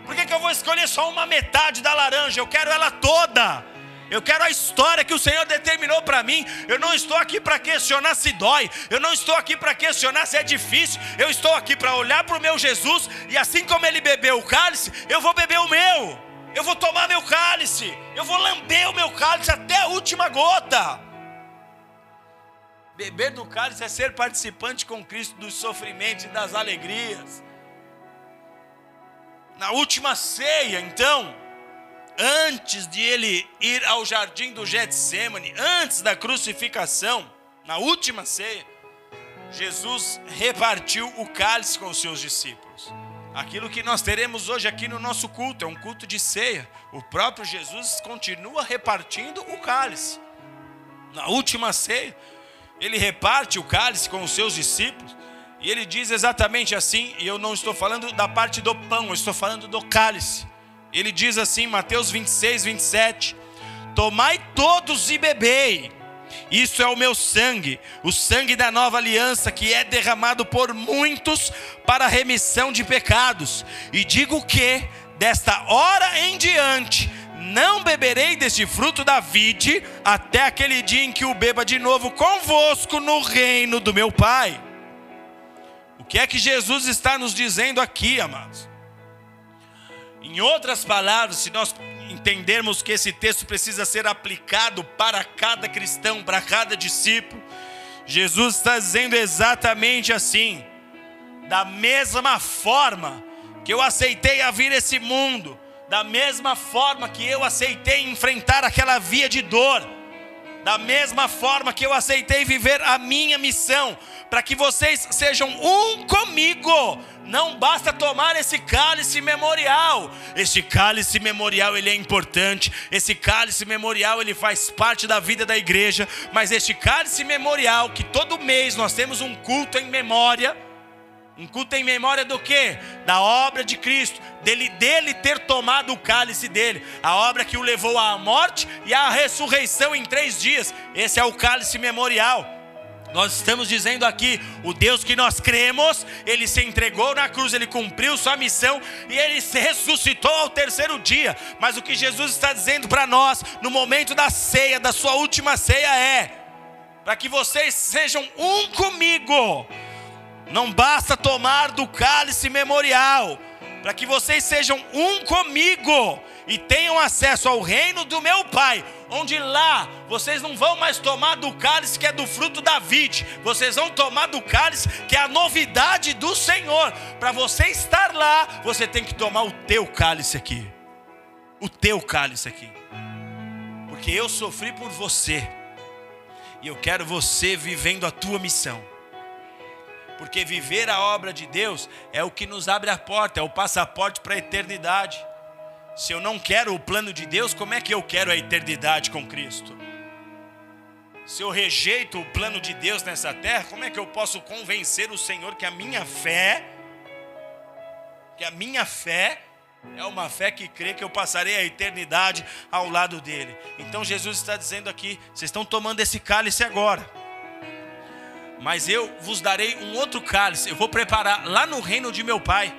Por que, que eu vou escolher só uma metade da laranja? Eu quero ela toda. Eu quero a história que o Senhor determinou para mim. Eu não estou aqui para questionar se dói. Eu não estou aqui para questionar se é difícil. Eu estou aqui para olhar para o meu Jesus e assim como ele bebeu o cálice, eu vou beber o meu. Eu vou tomar meu cálice. Eu vou lamber o meu cálice até a última gota. Beber do cálice é ser participante com Cristo dos sofrimentos e das alegrias. Na última ceia, então, antes de ele ir ao jardim do Getsemane, antes da crucificação, na última ceia, Jesus repartiu o cálice com os seus discípulos. Aquilo que nós teremos hoje aqui no nosso culto é um culto de ceia. O próprio Jesus continua repartindo o cálice. Na última ceia, ele reparte o cálice com os seus discípulos. E ele diz exatamente assim, e eu não estou falando da parte do pão, eu estou falando do cálice. Ele diz assim, Mateus 26, 27: Tomai todos e bebei, isso é o meu sangue, o sangue da nova aliança que é derramado por muitos para a remissão de pecados. E digo que, desta hora em diante, não beberei deste fruto da vide, até aquele dia em que o beba de novo convosco no reino do meu Pai que é que Jesus está nos dizendo aqui, amados? Em outras palavras, se nós entendermos que esse texto precisa ser aplicado para cada cristão, para cada discípulo, Jesus está dizendo exatamente assim: da mesma forma que eu aceitei a vir esse mundo, da mesma forma que eu aceitei enfrentar aquela via de dor, da mesma forma que eu aceitei viver a minha missão, para que vocês sejam um comigo. Não basta tomar esse cálice memorial. Este cálice memorial ele é importante. Esse cálice memorial ele faz parte da vida da igreja, mas este cálice memorial que todo mês nós temos um culto em memória, um culto em memória do que? Da obra de Cristo, dele, dele ter tomado o cálice dele, a obra que o levou à morte e à ressurreição em três dias. Esse é o cálice memorial. Nós estamos dizendo aqui, o Deus que nós cremos, ele se entregou na cruz, ele cumpriu sua missão e ele se ressuscitou ao terceiro dia. Mas o que Jesus está dizendo para nós no momento da ceia, da sua última ceia é: para que vocês sejam um comigo. Não basta tomar do cálice memorial, para que vocês sejam um comigo e tenham acesso ao reino do meu Pai, onde lá vocês não vão mais tomar do cálice que é do fruto da vide, vocês vão tomar do cálice que é a novidade do Senhor. Para você estar lá, você tem que tomar o teu cálice aqui. O teu cálice aqui. Porque eu sofri por você. E eu quero você vivendo a tua missão. Porque viver a obra de Deus é o que nos abre a porta, é o passaporte para a eternidade. Se eu não quero o plano de Deus, como é que eu quero a eternidade com Cristo? Se eu rejeito o plano de Deus nessa terra, como é que eu posso convencer o Senhor que a minha fé, que a minha fé É uma fé que crê que eu passarei a eternidade ao lado dele. Então Jesus está dizendo aqui: vocês estão tomando esse cálice agora. Mas eu vos darei um outro cálice. Eu vou preparar lá no reino de meu Pai,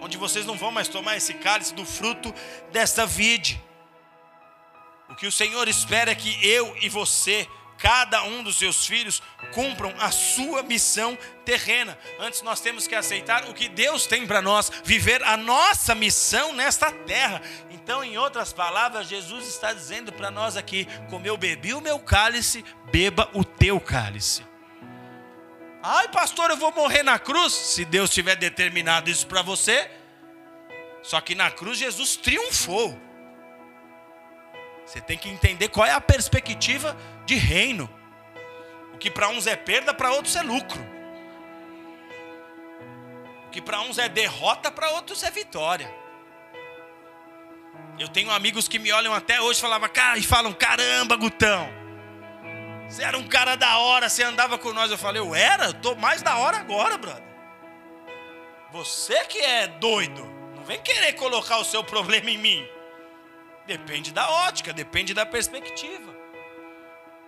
onde vocês não vão mais tomar esse cálice do fruto desta vide. O que o Senhor espera é que eu e você cada um dos seus filhos cumpram a sua missão terrena. Antes nós temos que aceitar o que Deus tem para nós, viver a nossa missão nesta terra. Então, em outras palavras, Jesus está dizendo para nós aqui: como eu bebi o meu cálice, beba o teu cálice. Ai, pastor, eu vou morrer na cruz. Se Deus tiver determinado isso para você, só que na cruz Jesus triunfou. Você tem que entender qual é a perspectiva de reino. O que para uns é perda, para outros é lucro. O que para uns é derrota, para outros é vitória. Eu tenho amigos que me olham até hoje falava, e falam: caramba, Gutão, você era um cara da hora, você andava com nós. Eu falei, eu era? Eu tô mais da hora agora, brother. Você que é doido, não vem querer colocar o seu problema em mim. Depende da ótica, depende da perspectiva.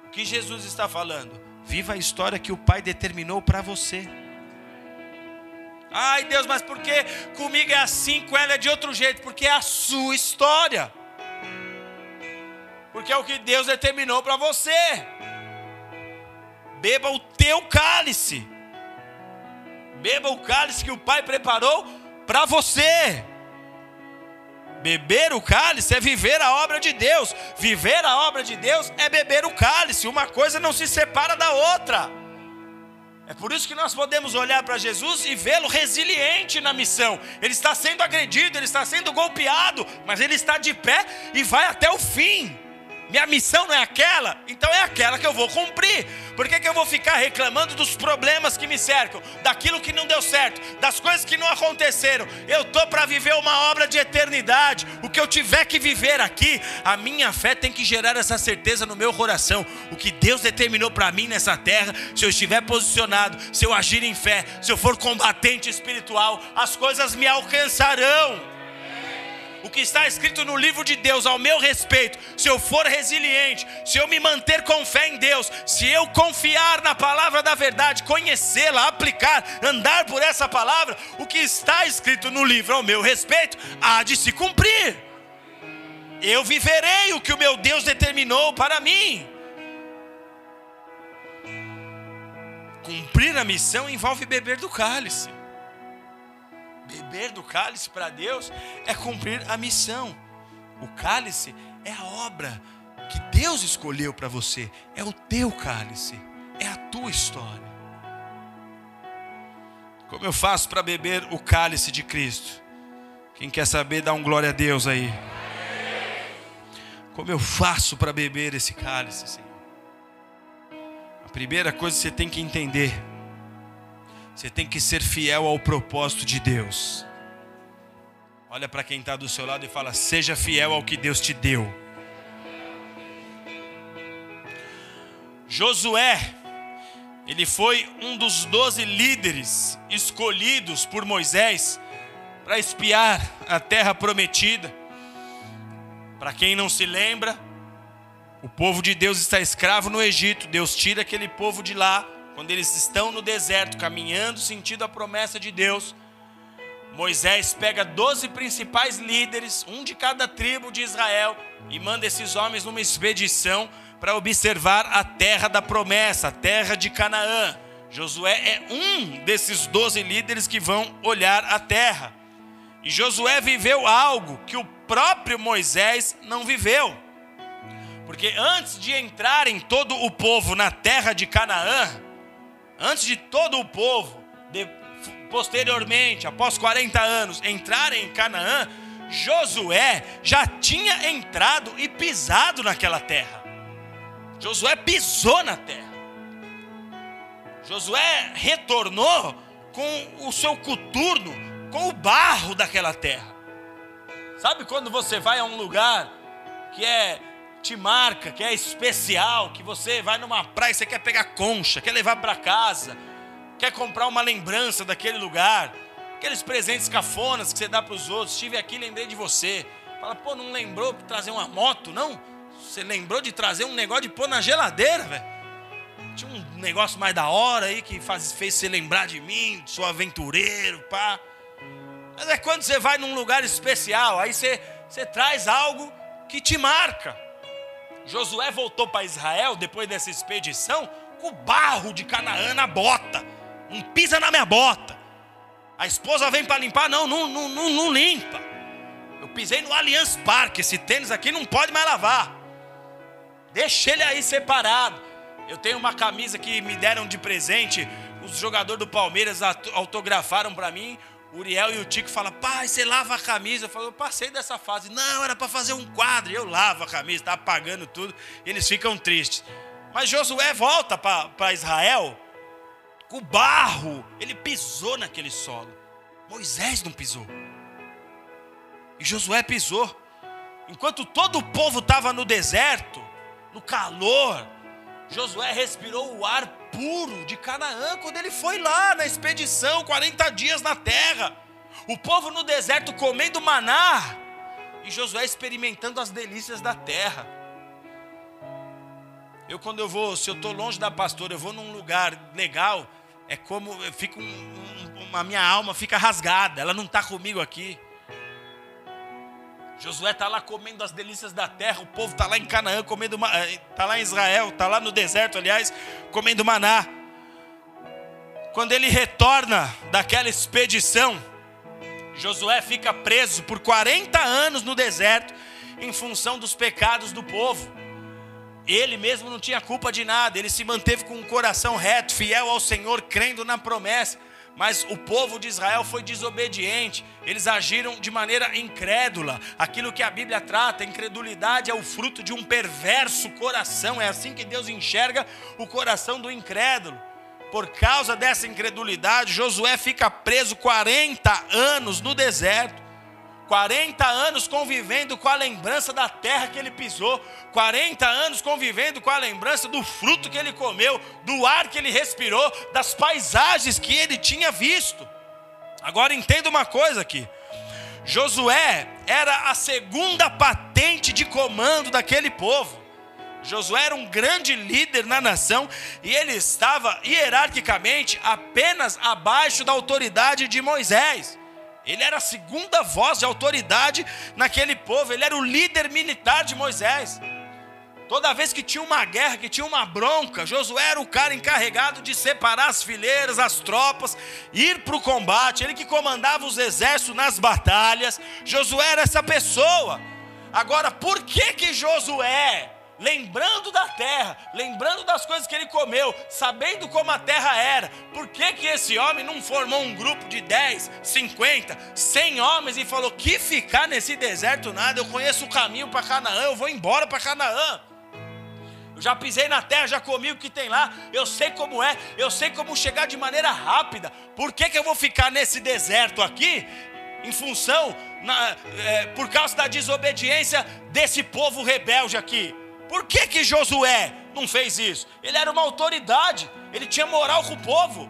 O que Jesus está falando? Viva a história que o Pai determinou para você. Ai Deus, mas por que comigo é assim, com ela é de outro jeito? Porque é a sua história. Porque é o que Deus determinou para você. Beba o teu cálice. Beba o cálice que o Pai preparou para você. Beber o cálice é viver a obra de Deus. Viver a obra de Deus é beber o cálice. Uma coisa não se separa da outra. É por isso que nós podemos olhar para Jesus e vê-lo resiliente na missão. Ele está sendo agredido, ele está sendo golpeado, mas ele está de pé e vai até o fim. Minha missão não é aquela, então é aquela que eu vou cumprir. Por que, que eu vou ficar reclamando dos problemas que me cercam, daquilo que não deu certo, das coisas que não aconteceram? Eu estou para viver uma obra de eternidade. O que eu tiver que viver aqui, a minha fé tem que gerar essa certeza no meu coração. O que Deus determinou para mim nessa terra, se eu estiver posicionado, se eu agir em fé, se eu for combatente espiritual, as coisas me alcançarão o que está escrito no livro de Deus ao meu respeito, se eu for resiliente, se eu me manter com fé em Deus, se eu confiar na palavra da verdade, conhecê-la, aplicar, andar por essa palavra, o que está escrito no livro ao meu respeito há de se cumprir. Eu viverei o que o meu Deus determinou para mim. Cumprir a missão envolve beber do cálice beber do cálice para Deus é cumprir a missão. O cálice é a obra que Deus escolheu para você, é o teu cálice, é a tua história. Como eu faço para beber o cálice de Cristo? Quem quer saber, dá um glória a Deus aí. Como eu faço para beber esse cálice, Senhor? A primeira coisa que você tem que entender você tem que ser fiel ao propósito de Deus. Olha para quem está do seu lado e fala: seja fiel ao que Deus te deu. Josué, ele foi um dos doze líderes escolhidos por Moisés para espiar a terra prometida. Para quem não se lembra, o povo de Deus está escravo no Egito. Deus tira aquele povo de lá quando eles estão no deserto, caminhando sentido a promessa de Deus, Moisés pega doze principais líderes, um de cada tribo de Israel, e manda esses homens numa expedição para observar a terra da promessa, a terra de Canaã. Josué é um desses doze líderes que vão olhar a terra. E Josué viveu algo que o próprio Moisés não viveu. Porque antes de entrarem todo o povo na terra de Canaã, antes de todo o povo, de, posteriormente, após 40 anos, entrarem em Canaã, Josué já tinha entrado e pisado naquela terra. Josué pisou na terra. Josué retornou com o seu coturno, com o barro daquela terra. Sabe quando você vai a um lugar que é te marca, que é especial, que você vai numa praia, você quer pegar concha, quer levar para casa, quer comprar uma lembrança daquele lugar, Aqueles presentes cafonas que você dá para os outros. Estive aqui, lembrei de você. Fala, pô, não lembrou de trazer uma moto, não? Você lembrou de trazer um negócio de pôr na geladeira, velho? Tinha um negócio mais da hora aí que faz, fez você lembrar de mim, sou aventureiro, pá. Mas é quando você vai num lugar especial, aí você, você traz algo que te marca. Josué voltou para Israel depois dessa expedição com o barro de Canaã na bota. Não pisa na minha bota. A esposa vem para limpar, não, não, não, não, limpa. Eu pisei no Allianz Parque, esse tênis aqui não pode mais lavar. Deixa ele aí separado. Eu tenho uma camisa que me deram de presente, os jogadores do Palmeiras autografaram para mim. Uriel e o Tico falam, pai, você lava a camisa. Eu falo, eu passei dessa fase. Não, era para fazer um quadro. Eu lavo a camisa, está apagando tudo. Eles ficam tristes. Mas Josué volta para Israel com barro. Ele pisou naquele solo. Moisés não pisou. E Josué pisou. Enquanto todo o povo estava no deserto, no calor, Josué respirou o ar puro de Canaã quando ele foi lá na expedição, 40 dias na terra. O povo no deserto comendo maná e Josué experimentando as delícias da terra. Eu quando eu vou, se eu estou longe da pastora, eu vou num lugar legal, é como eu fico um, um, a minha alma fica rasgada, ela não está comigo aqui. Josué está lá comendo as delícias da terra, o povo está lá em Canaã comendo, está eh, lá em Israel, está lá no deserto, aliás, comendo maná. Quando ele retorna daquela expedição, Josué fica preso por 40 anos no deserto em função dos pecados do povo. Ele mesmo não tinha culpa de nada, ele se manteve com um coração reto, fiel ao Senhor, crendo na promessa. Mas o povo de Israel foi desobediente, eles agiram de maneira incrédula. Aquilo que a Bíblia trata, incredulidade é o fruto de um perverso coração, é assim que Deus enxerga o coração do incrédulo. Por causa dessa incredulidade, Josué fica preso 40 anos no deserto. 40 anos convivendo com a lembrança da terra que ele pisou, 40 anos convivendo com a lembrança do fruto que ele comeu, do ar que ele respirou, das paisagens que ele tinha visto. Agora entenda uma coisa aqui. Josué era a segunda patente de comando daquele povo. Josué era um grande líder na nação e ele estava hierarquicamente apenas abaixo da autoridade de Moisés. Ele era a segunda voz de autoridade naquele povo, ele era o líder militar de Moisés. Toda vez que tinha uma guerra, que tinha uma bronca, Josué era o cara encarregado de separar as fileiras, as tropas, ir para o combate, ele que comandava os exércitos nas batalhas. Josué era essa pessoa. Agora, por que que Josué lembrando da terra, lembrando das coisas que ele comeu, sabendo como a terra era, por que, que esse homem não formou um grupo de 10, 50, 100 homens e falou: que ficar nesse deserto nada, eu conheço o caminho para Canaã, eu vou embora para Canaã. Eu já pisei na terra, já comi o que tem lá, eu sei como é, eu sei como chegar de maneira rápida. Por que, que eu vou ficar nesse deserto aqui? Em função, na, é, por causa da desobediência desse povo rebelde aqui. Por que que Josué não fez isso? Ele era uma autoridade, ele tinha moral com o povo.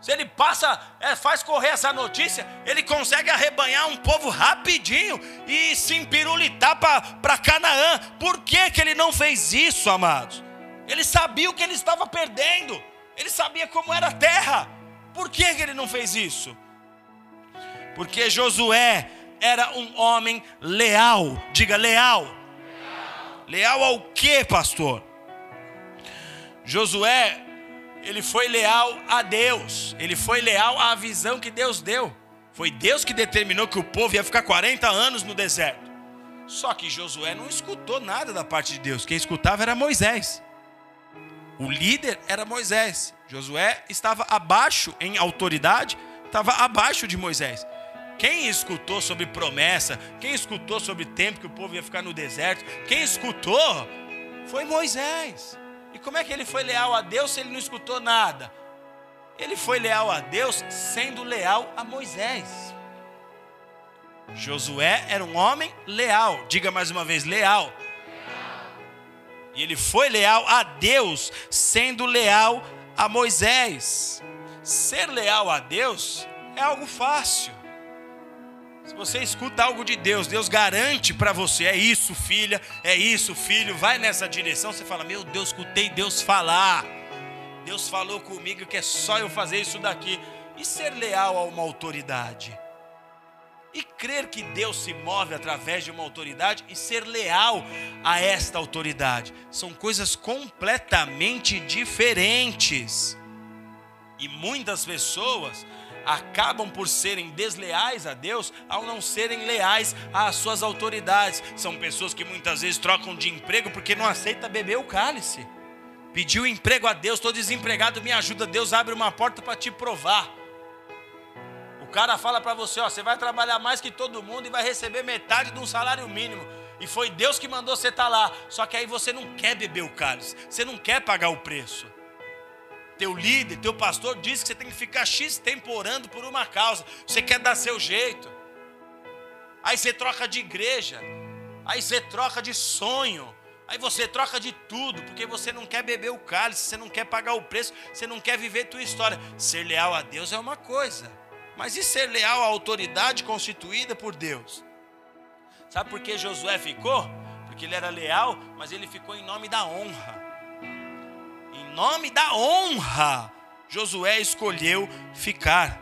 Se ele passa, é, faz correr essa notícia, ele consegue arrebanhar um povo rapidinho e se empirulitar para Canaã. Por que, que ele não fez isso, amados? Ele sabia o que ele estava perdendo, ele sabia como era a terra. Por que, que ele não fez isso? Porque Josué era um homem leal, diga leal Leal ao que, pastor? Josué, ele foi leal a Deus, ele foi leal à visão que Deus deu. Foi Deus que determinou que o povo ia ficar 40 anos no deserto. Só que Josué não escutou nada da parte de Deus, quem escutava era Moisés. O líder era Moisés. Josué estava abaixo em autoridade, estava abaixo de Moisés. Quem escutou sobre promessa? Quem escutou sobre tempo que o povo ia ficar no deserto? Quem escutou foi Moisés. E como é que ele foi leal a Deus se ele não escutou nada? Ele foi leal a Deus sendo leal a Moisés. Josué era um homem leal. Diga mais uma vez: leal. E ele foi leal a Deus, sendo leal a Moisés. Ser leal a Deus é algo fácil. Se você escuta algo de Deus, Deus garante para você, é isso, filha, é isso, filho, vai nessa direção, você fala: "Meu Deus, escutei Deus falar. Deus falou comigo que é só eu fazer isso daqui". E ser leal a uma autoridade? E crer que Deus se move através de uma autoridade e ser leal a esta autoridade são coisas completamente diferentes. E muitas pessoas acabam por serem desleais a Deus ao não serem leais às suas autoridades. São pessoas que muitas vezes trocam de emprego porque não aceita beber o cálice. Pediu emprego a Deus, estou desempregado, me ajuda. Deus abre uma porta para te provar. O cara fala para você, ó, você vai trabalhar mais que todo mundo e vai receber metade de um salário mínimo. E foi Deus que mandou você estar tá lá. Só que aí você não quer beber o cálice, você não quer pagar o preço teu líder, teu pastor diz que você tem que ficar X tempo orando por uma causa. Você quer dar seu jeito. Aí você troca de igreja. Aí você troca de sonho. Aí você troca de tudo, porque você não quer beber o cálice, você não quer pagar o preço, você não quer viver tua história. Ser leal a Deus é uma coisa. Mas e ser leal à autoridade constituída por Deus? Sabe por que Josué ficou? Porque ele era leal, mas ele ficou em nome da honra nome da honra, Josué escolheu ficar.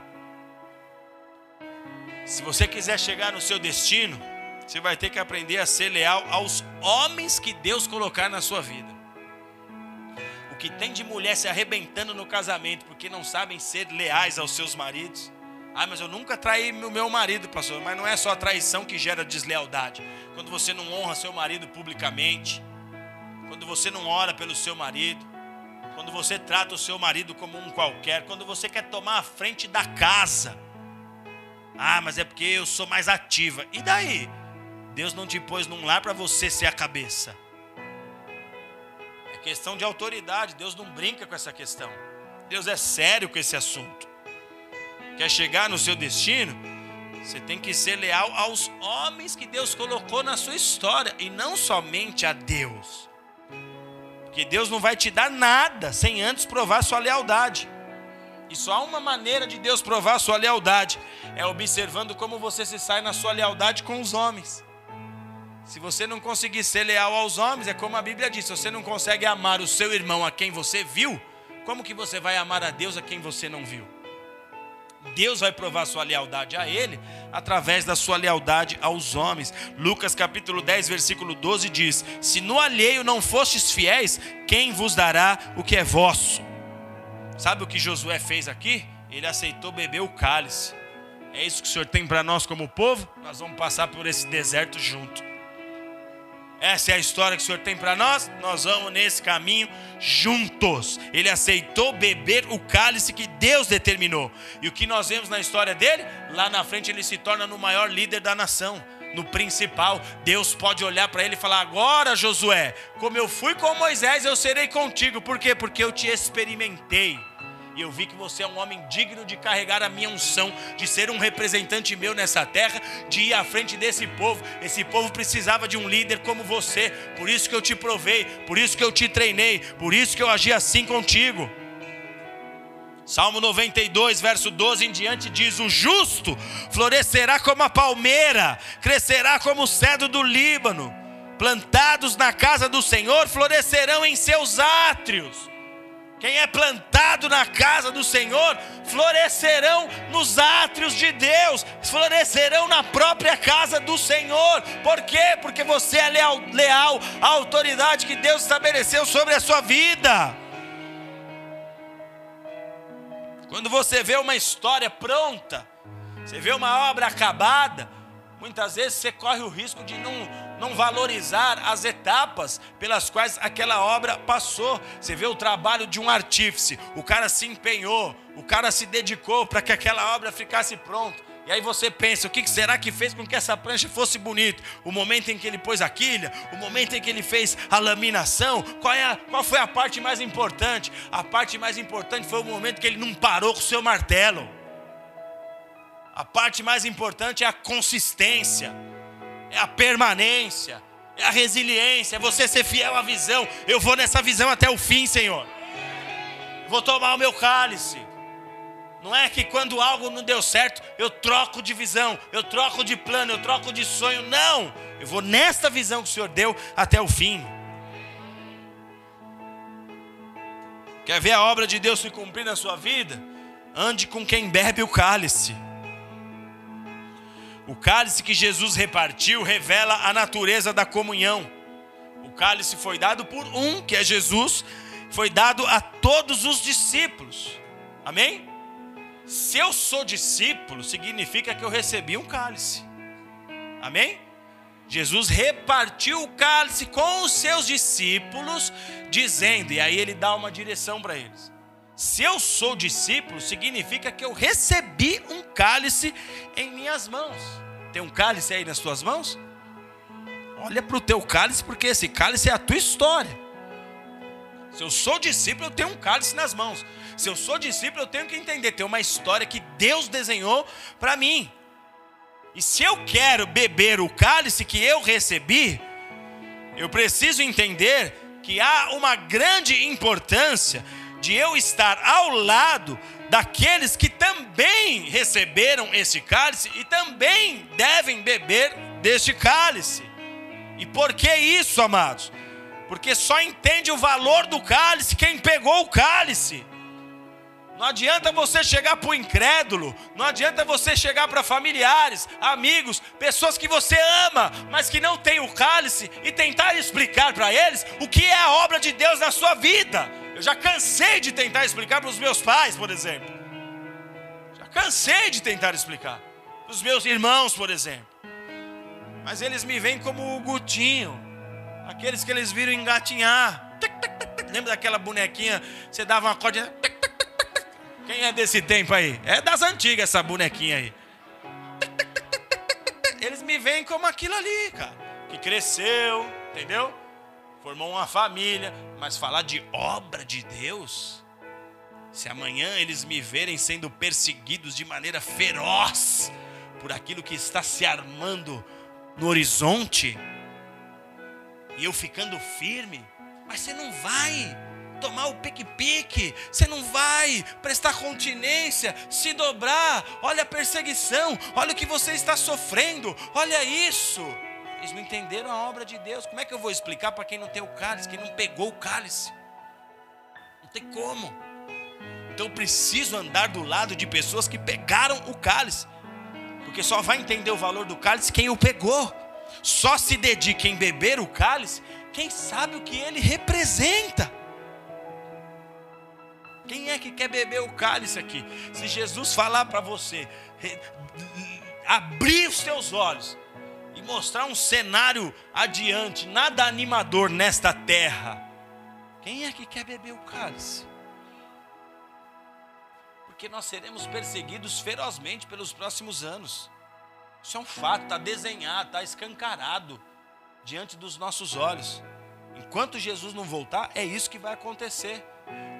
Se você quiser chegar no seu destino, você vai ter que aprender a ser leal aos homens que Deus colocar na sua vida. O que tem de mulher se arrebentando no casamento porque não sabem ser leais aos seus maridos. Ah, mas eu nunca traí meu marido, pastor. Mas não é só a traição que gera deslealdade. Quando você não honra seu marido publicamente, quando você não ora pelo seu marido, quando você trata o seu marido como um qualquer, quando você quer tomar a frente da casa. Ah, mas é porque eu sou mais ativa. E daí? Deus não te pôs num lar para você ser a cabeça. É questão de autoridade. Deus não brinca com essa questão. Deus é sério com esse assunto. Quer chegar no seu destino? Você tem que ser leal aos homens que Deus colocou na sua história e não somente a Deus. Porque Deus não vai te dar nada sem antes provar sua lealdade. E só há uma maneira de Deus provar sua lealdade: é observando como você se sai na sua lealdade com os homens. Se você não conseguir ser leal aos homens, é como a Bíblia diz: se você não consegue amar o seu irmão a quem você viu, como que você vai amar a Deus a quem você não viu? Deus vai provar sua lealdade a Ele através da sua lealdade aos homens. Lucas capítulo 10, versículo 12 diz: Se no alheio não fostes fiéis, quem vos dará o que é vosso? Sabe o que Josué fez aqui? Ele aceitou beber o cálice. É isso que o Senhor tem para nós como povo? Nós vamos passar por esse deserto junto. Essa é a história que o Senhor tem para nós. Nós vamos nesse caminho juntos. Ele aceitou beber o cálice que Deus determinou. E o que nós vemos na história dele? Lá na frente ele se torna no maior líder da nação. No principal, Deus pode olhar para ele e falar: Agora, Josué, como eu fui com Moisés, eu serei contigo. Por quê? Porque eu te experimentei e eu vi que você é um homem digno de carregar a minha unção, de ser um representante meu nessa terra, de ir à frente desse povo. Esse povo precisava de um líder como você, por isso que eu te provei, por isso que eu te treinei, por isso que eu agi assim contigo. Salmo 92, verso 12 em diante diz: O justo florescerá como a palmeira, crescerá como o cedro do Líbano, plantados na casa do Senhor, florescerão em seus átrios. Quem é plantado na casa do Senhor, florescerão nos átrios de Deus, florescerão na própria casa do Senhor. Por quê? Porque você é leal, leal à autoridade que Deus estabeleceu sobre a sua vida. Quando você vê uma história pronta, você vê uma obra acabada, muitas vezes você corre o risco de não não valorizar as etapas pelas quais aquela obra passou. Você vê o trabalho de um artífice, o cara se empenhou, o cara se dedicou para que aquela obra ficasse pronta. E aí você pensa, o que será que fez com que essa prancha fosse bonita? O momento em que ele pôs a quilha, o momento em que ele fez a laminação, qual, é a, qual foi a parte mais importante? A parte mais importante foi o momento que ele não parou com o seu martelo. A parte mais importante é a consistência é a permanência, é a resiliência, é você ser fiel à visão. Eu vou nessa visão até o fim, Senhor. Vou tomar o meu cálice. Não é que quando algo não deu certo, eu troco de visão, eu troco de plano, eu troco de sonho. Não! Eu vou nesta visão que o Senhor deu até o fim. Quer ver a obra de Deus se cumprir na sua vida? Ande com quem bebe o cálice. O cálice que Jesus repartiu revela a natureza da comunhão. O cálice foi dado por um, que é Jesus, foi dado a todos os discípulos. Amém? Se eu sou discípulo, significa que eu recebi um cálice. Amém? Jesus repartiu o cálice com os seus discípulos, dizendo, e aí ele dá uma direção para eles. Se eu sou discípulo, significa que eu recebi um cálice em minhas mãos. Tem um cálice aí nas tuas mãos? Olha para o teu cálice, porque esse cálice é a tua história. Se eu sou discípulo, eu tenho um cálice nas mãos. Se eu sou discípulo, eu tenho que entender, tem uma história que Deus desenhou para mim. E se eu quero beber o cálice que eu recebi, eu preciso entender que há uma grande importância de eu estar ao lado daqueles que também receberam esse cálice e também devem beber deste cálice. E por que isso, amados? porque só entende o valor do cálice quem pegou o cálice. Não adianta você chegar para o incrédulo, não adianta você chegar para familiares, amigos, pessoas que você ama, mas que não tem o cálice e tentar explicar para eles o que é a obra de Deus na sua vida. Eu já cansei de tentar explicar para os meus pais, por exemplo. Já cansei de tentar explicar para os meus irmãos, por exemplo. Mas eles me veem como o Gutinho, Aqueles que eles viram engatinhar. Lembra daquela bonequinha? Você dava uma corda. Quem é desse tempo aí? É das antigas essa bonequinha aí. Eles me veem como aquilo ali, cara. Que cresceu, entendeu? Formou uma família. Mas falar de obra de Deus. Se amanhã eles me verem sendo perseguidos de maneira feroz por aquilo que está se armando no horizonte, e eu ficando firme, mas você não vai tomar o pique-pique, você não vai prestar continência, se dobrar. Olha a perseguição, olha o que você está sofrendo, olha isso. Eles não entenderam a obra de Deus. Como é que eu vou explicar para quem não tem o cálice, quem não pegou o cálice? Não tem como. Então eu preciso andar do lado de pessoas que pegaram o cálice, porque só vai entender o valor do cálice quem o pegou só se dedica em beber o cálice quem sabe o que ele representa. Quem é que quer beber o cálice aqui? Se Jesus falar para você, abrir os teus olhos e mostrar um cenário adiante, nada animador nesta terra, quem é que quer beber o cálice? Porque nós seremos perseguidos ferozmente pelos próximos anos. Isso é um fato, está desenhado, está escancarado diante dos nossos olhos. Enquanto Jesus não voltar, é isso que vai acontecer.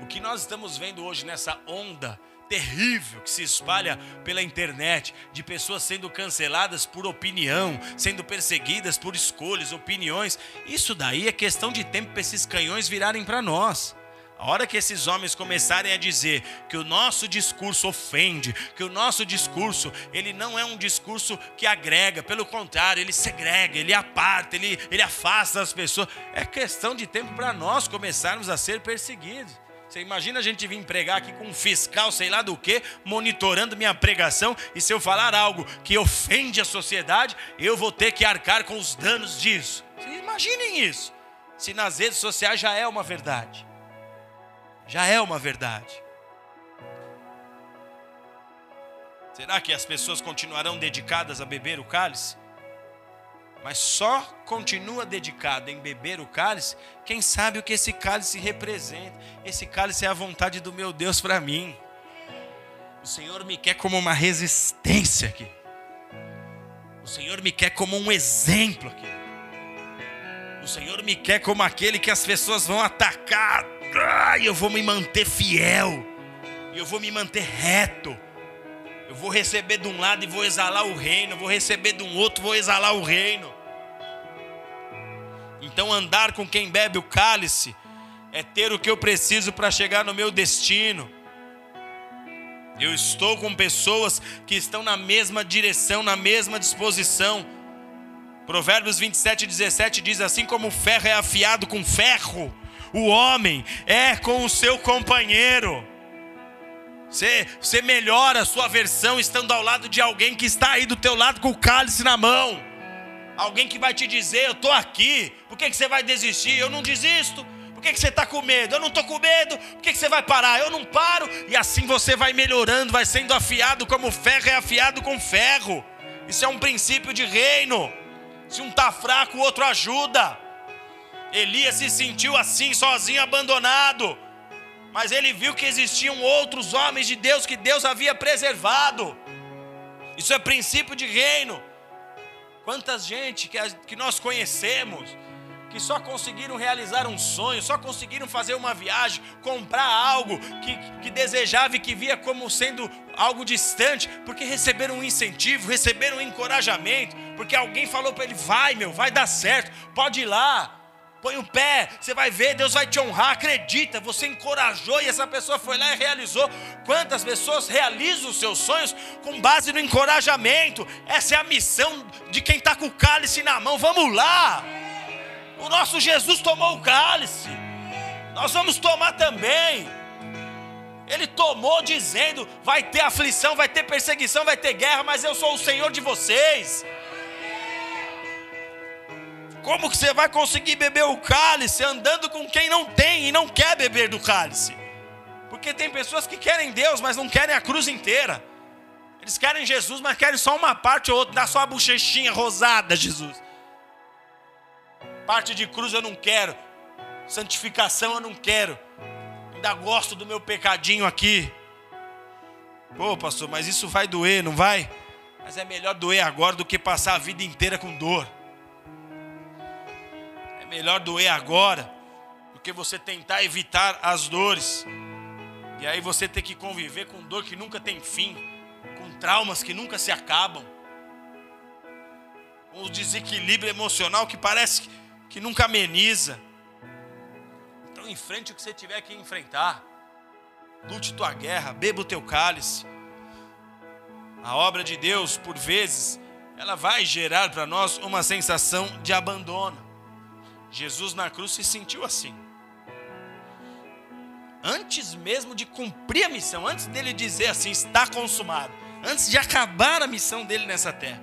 O que nós estamos vendo hoje nessa onda terrível que se espalha pela internet, de pessoas sendo canceladas por opinião, sendo perseguidas por escolhas, opiniões, isso daí é questão de tempo para esses canhões virarem para nós. A hora que esses homens começarem a dizer que o nosso discurso ofende, que o nosso discurso, ele não é um discurso que agrega, pelo contrário, ele segrega, ele aparta, ele, ele afasta as pessoas. É questão de tempo para nós começarmos a ser perseguidos. Você imagina a gente vir pregar aqui com um fiscal, sei lá do que, monitorando minha pregação, e se eu falar algo que ofende a sociedade, eu vou ter que arcar com os danos disso. Vocês imaginem isso. Se nas redes sociais já é uma verdade já é uma verdade. Será que as pessoas continuarão dedicadas a beber o cálice? Mas só continua dedicado em beber o cálice quem sabe o que esse cálice representa. Esse cálice é a vontade do meu Deus para mim. O Senhor me quer como uma resistência aqui. O Senhor me quer como um exemplo aqui. O Senhor me quer como aquele que as pessoas vão atacar e eu vou me manter fiel, eu vou me manter reto. Eu vou receber de um lado e vou exalar o reino, eu vou receber de um outro, vou exalar o reino. Então andar com quem bebe o cálice é ter o que eu preciso para chegar no meu destino. Eu estou com pessoas que estão na mesma direção, na mesma disposição. Provérbios 27, 17 diz: Assim como o ferro é afiado com ferro, o homem é com o seu companheiro. Você, você melhora a sua versão estando ao lado de alguém que está aí do teu lado com o cálice na mão. Alguém que vai te dizer, eu estou aqui. Por que, que você vai desistir? Eu não desisto. Por que, que você está com medo? Eu não estou com medo. Por que, que você vai parar? Eu não paro. E assim você vai melhorando, vai sendo afiado como ferro é afiado com ferro. Isso é um princípio de reino. Se um está fraco, o outro ajuda. Elias se sentiu assim, sozinho, abandonado mas ele viu que existiam outros homens de Deus que Deus havia preservado. Isso é princípio de reino. Quantas gente que, que nós conhecemos que só conseguiram realizar um sonho, só conseguiram fazer uma viagem, comprar algo que, que desejava e que via como sendo algo distante, porque receberam um incentivo, receberam um encorajamento, porque alguém falou para ele: vai, meu, vai dar certo, pode ir lá põe o pé, você vai ver, Deus vai te honrar, acredita, você encorajou e essa pessoa foi lá e realizou. Quantas pessoas realizam os seus sonhos com base no encorajamento? Essa é a missão de quem está com o cálice na mão. Vamos lá! O nosso Jesus tomou o cálice, nós vamos tomar também. Ele tomou dizendo: vai ter aflição, vai ter perseguição, vai ter guerra, mas eu sou o Senhor de vocês. Como que você vai conseguir beber o cálice andando com quem não tem e não quer beber do cálice? Porque tem pessoas que querem Deus, mas não querem a cruz inteira. Eles querem Jesus, mas querem só uma parte ou outra, dá só a bochechinha rosada, Jesus. Parte de cruz eu não quero. Santificação eu não quero. Ainda gosto do meu pecadinho aqui. Pô, pastor, mas isso vai doer, não vai? Mas é melhor doer agora do que passar a vida inteira com dor melhor doer agora do que você tentar evitar as dores. E aí você ter que conviver com dor que nunca tem fim, com traumas que nunca se acabam, com o desequilíbrio emocional que parece que nunca ameniza. Então enfrente o que você tiver que enfrentar. Lute tua guerra, beba o teu cálice. A obra de Deus, por vezes, ela vai gerar para nós uma sensação de abandono. Jesus na cruz se sentiu assim. Antes mesmo de cumprir a missão, antes dele dizer assim, está consumado, antes de acabar a missão dele nessa terra,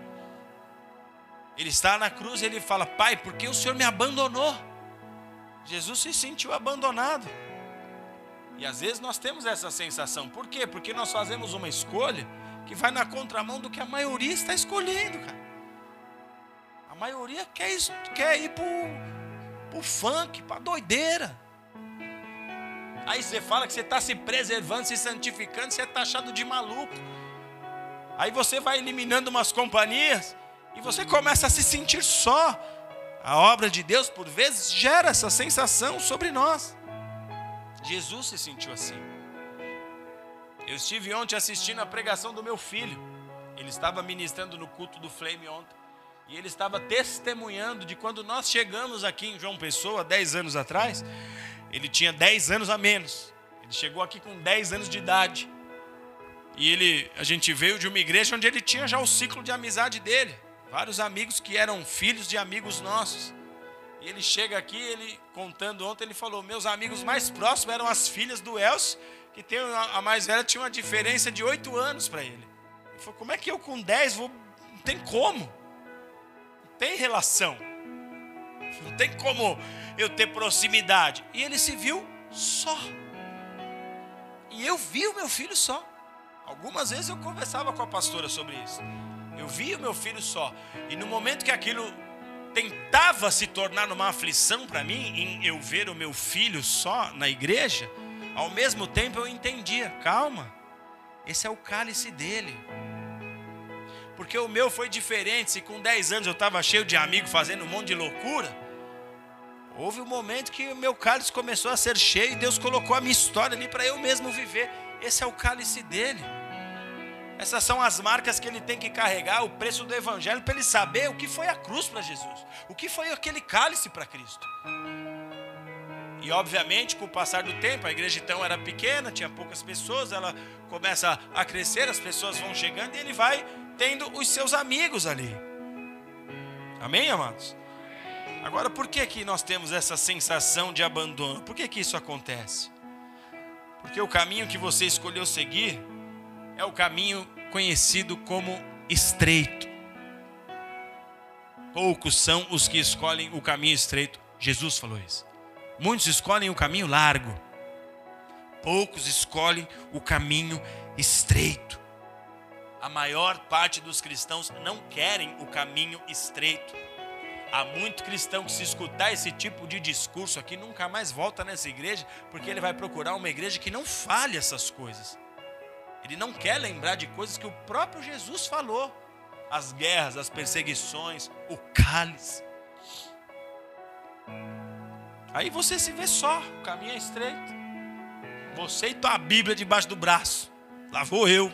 ele está na cruz e ele fala: Pai, por que o Senhor me abandonou? Jesus se sentiu abandonado. E às vezes nós temos essa sensação. Por quê? Porque nós fazemos uma escolha que vai na contramão do que a maioria está escolhendo, cara. A maioria quer, quer ir para para o funk, para doideira. Aí você fala que você está se preservando, se santificando, você está achado de maluco. Aí você vai eliminando umas companhias e você começa a se sentir só. A obra de Deus, por vezes, gera essa sensação sobre nós. Jesus se sentiu assim. Eu estive ontem assistindo a pregação do meu filho. Ele estava ministrando no culto do Flame ontem. E ele estava testemunhando de quando nós chegamos aqui em João Pessoa, 10 anos atrás, ele tinha 10 anos a menos. Ele chegou aqui com 10 anos de idade. E ele, a gente veio de uma igreja onde ele tinha já o ciclo de amizade dele. Vários amigos que eram filhos de amigos nossos. E ele chega aqui, ele contando ontem, ele falou: Meus amigos mais próximos eram as filhas do Elcio, que tem a mais velha tinha uma diferença de 8 anos para ele. Ele falou: Como é que eu com 10 vou. Não tem como tem relação. Não tem como eu ter proximidade. E ele se viu só. E eu vi o meu filho só. Algumas vezes eu conversava com a pastora sobre isso. Eu vi o meu filho só. E no momento que aquilo tentava se tornar uma aflição para mim, em eu ver o meu filho só na igreja, ao mesmo tempo eu entendia: calma, esse é o cálice dele porque o meu foi diferente. Se com 10 anos eu estava cheio de amigos fazendo um monte de loucura, houve um momento que o meu cálice começou a ser cheio e Deus colocou a minha história ali para eu mesmo viver. Esse é o cálice dele. Essas são as marcas que ele tem que carregar, o preço do evangelho, para ele saber o que foi a cruz para Jesus, o que foi aquele cálice para Cristo. E obviamente, com o passar do tempo, a igreja então era pequena, tinha poucas pessoas, ela começa a crescer, as pessoas vão chegando e ele vai tendo os seus amigos ali. Amém, amados? Agora, por que que nós temos essa sensação de abandono? Por que que isso acontece? Porque o caminho que você escolheu seguir é o caminho conhecido como estreito. Poucos são os que escolhem o caminho estreito. Jesus falou isso. Muitos escolhem o caminho largo. Poucos escolhem o caminho estreito. A maior parte dos cristãos não querem o caminho estreito. Há muito cristão que se escutar esse tipo de discurso aqui nunca mais volta nessa igreja, porque ele vai procurar uma igreja que não fale essas coisas. Ele não quer lembrar de coisas que o próprio Jesus falou: as guerras, as perseguições, o cálice. Aí você se vê só, o caminho é estreito. Você e tua Bíblia debaixo do braço. Lá vou eu.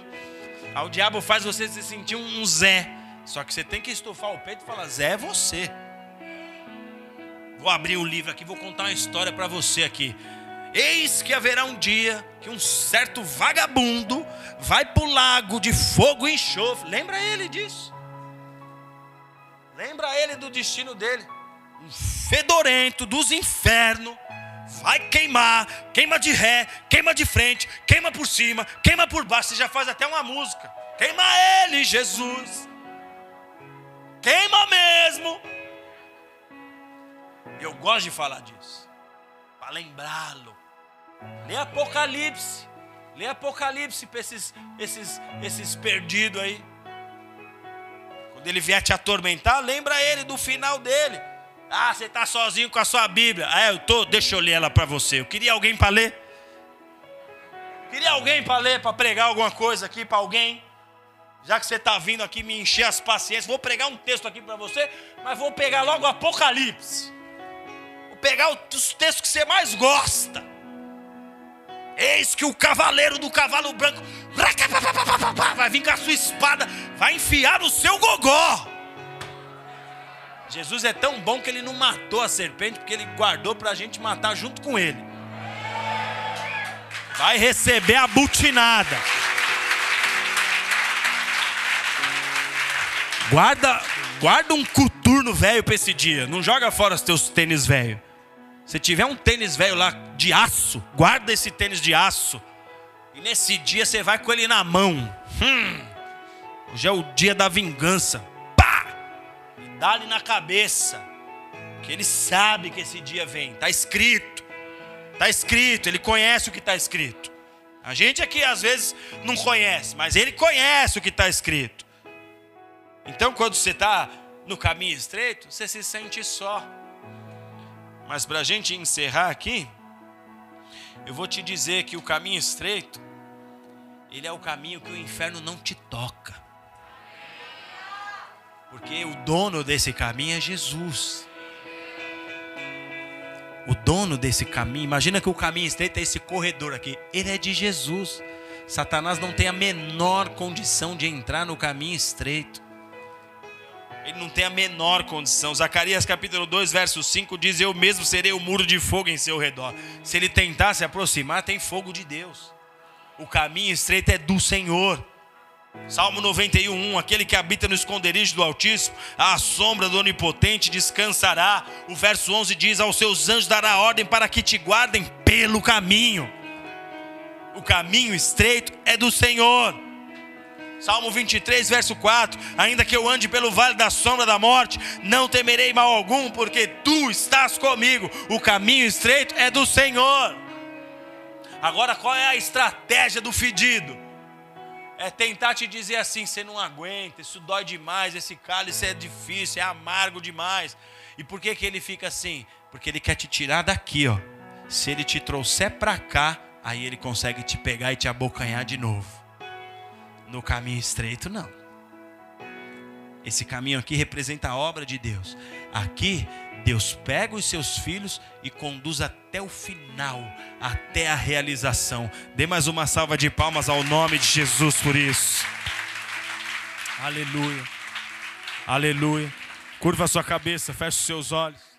Aí o diabo faz você se sentir um Zé. Só que você tem que estufar o peito e falar: Zé é você. Vou abrir o livro aqui, vou contar uma história para você aqui. Eis que haverá um dia que um certo vagabundo vai para o lago de fogo e enxofre. Lembra ele disso? Lembra ele do destino dele? Um fedorento dos infernos vai queimar, queima de ré, queima de frente, queima por cima, queima por baixo. Você já faz até uma música. Queima ele, Jesus. Queima mesmo. Eu gosto de falar disso, para lembrá-lo. Lê Apocalipse. Lê Apocalipse para esses, esses, esses perdidos aí. Quando ele vier te atormentar, lembra ele do final dele. Ah, você está sozinho com a sua Bíblia. Ah, eu tô. Deixa eu ler ela para você. Eu queria alguém para ler. Queria alguém para ler, para pregar alguma coisa aqui para alguém. Já que você está vindo aqui me encher as paciências, vou pregar um texto aqui para você, mas vou pegar logo o Apocalipse. Vou pegar os textos que você mais gosta. Eis que o cavaleiro do cavalo branco vai vir com a sua espada, vai enfiar o seu gogó. Jesus é tão bom que ele não matou a serpente, porque ele guardou para a gente matar junto com ele. Vai receber a butinada. Guarda, guarda um coturno velho para esse dia. Não joga fora os teus tênis velho. Se tiver um tênis velho lá de aço, guarda esse tênis de aço. E nesse dia você vai com ele na mão. Hum, hoje é o dia da vingança. Dá-lhe na cabeça. Que ele sabe que esse dia vem. Está escrito. Está escrito. Ele conhece o que está escrito. A gente aqui às vezes não conhece, mas ele conhece o que está escrito. Então quando você está no caminho estreito, você se sente só. Mas para a gente encerrar aqui, eu vou te dizer que o caminho estreito, ele é o caminho que o inferno não te toca. Porque o dono desse caminho é Jesus. O dono desse caminho, imagina que o caminho estreito é esse corredor aqui, ele é de Jesus. Satanás não tem a menor condição de entrar no caminho estreito. Ele não tem a menor condição. Zacarias capítulo 2, verso 5 diz: Eu mesmo serei o muro de fogo em seu redor. Se ele tentar se aproximar, tem fogo de Deus. O caminho estreito é do Senhor. Salmo 91, aquele que habita no esconderijo do Altíssimo, à sombra do Onipotente descansará. O verso 11 diz: Aos seus anjos dará ordem para que te guardem pelo caminho. O caminho estreito é do Senhor. Salmo 23, verso 4: Ainda que eu ande pelo vale da sombra da morte, não temerei mal algum, porque tu estás comigo. O caminho estreito é do Senhor. Agora, qual é a estratégia do fedido? É tentar te dizer assim: você não aguenta, isso dói demais, esse cálice é difícil, é amargo demais. E por que, que ele fica assim? Porque ele quer te tirar daqui, ó. Se ele te trouxer para cá, aí ele consegue te pegar e te abocanhar de novo. No caminho estreito, não. Esse caminho aqui representa a obra de Deus. Aqui, Deus pega os seus filhos e conduz até o final, até a realização. Dê mais uma salva de palmas ao nome de Jesus por isso. Aleluia. Aleluia. Curva a sua cabeça, feche os seus olhos.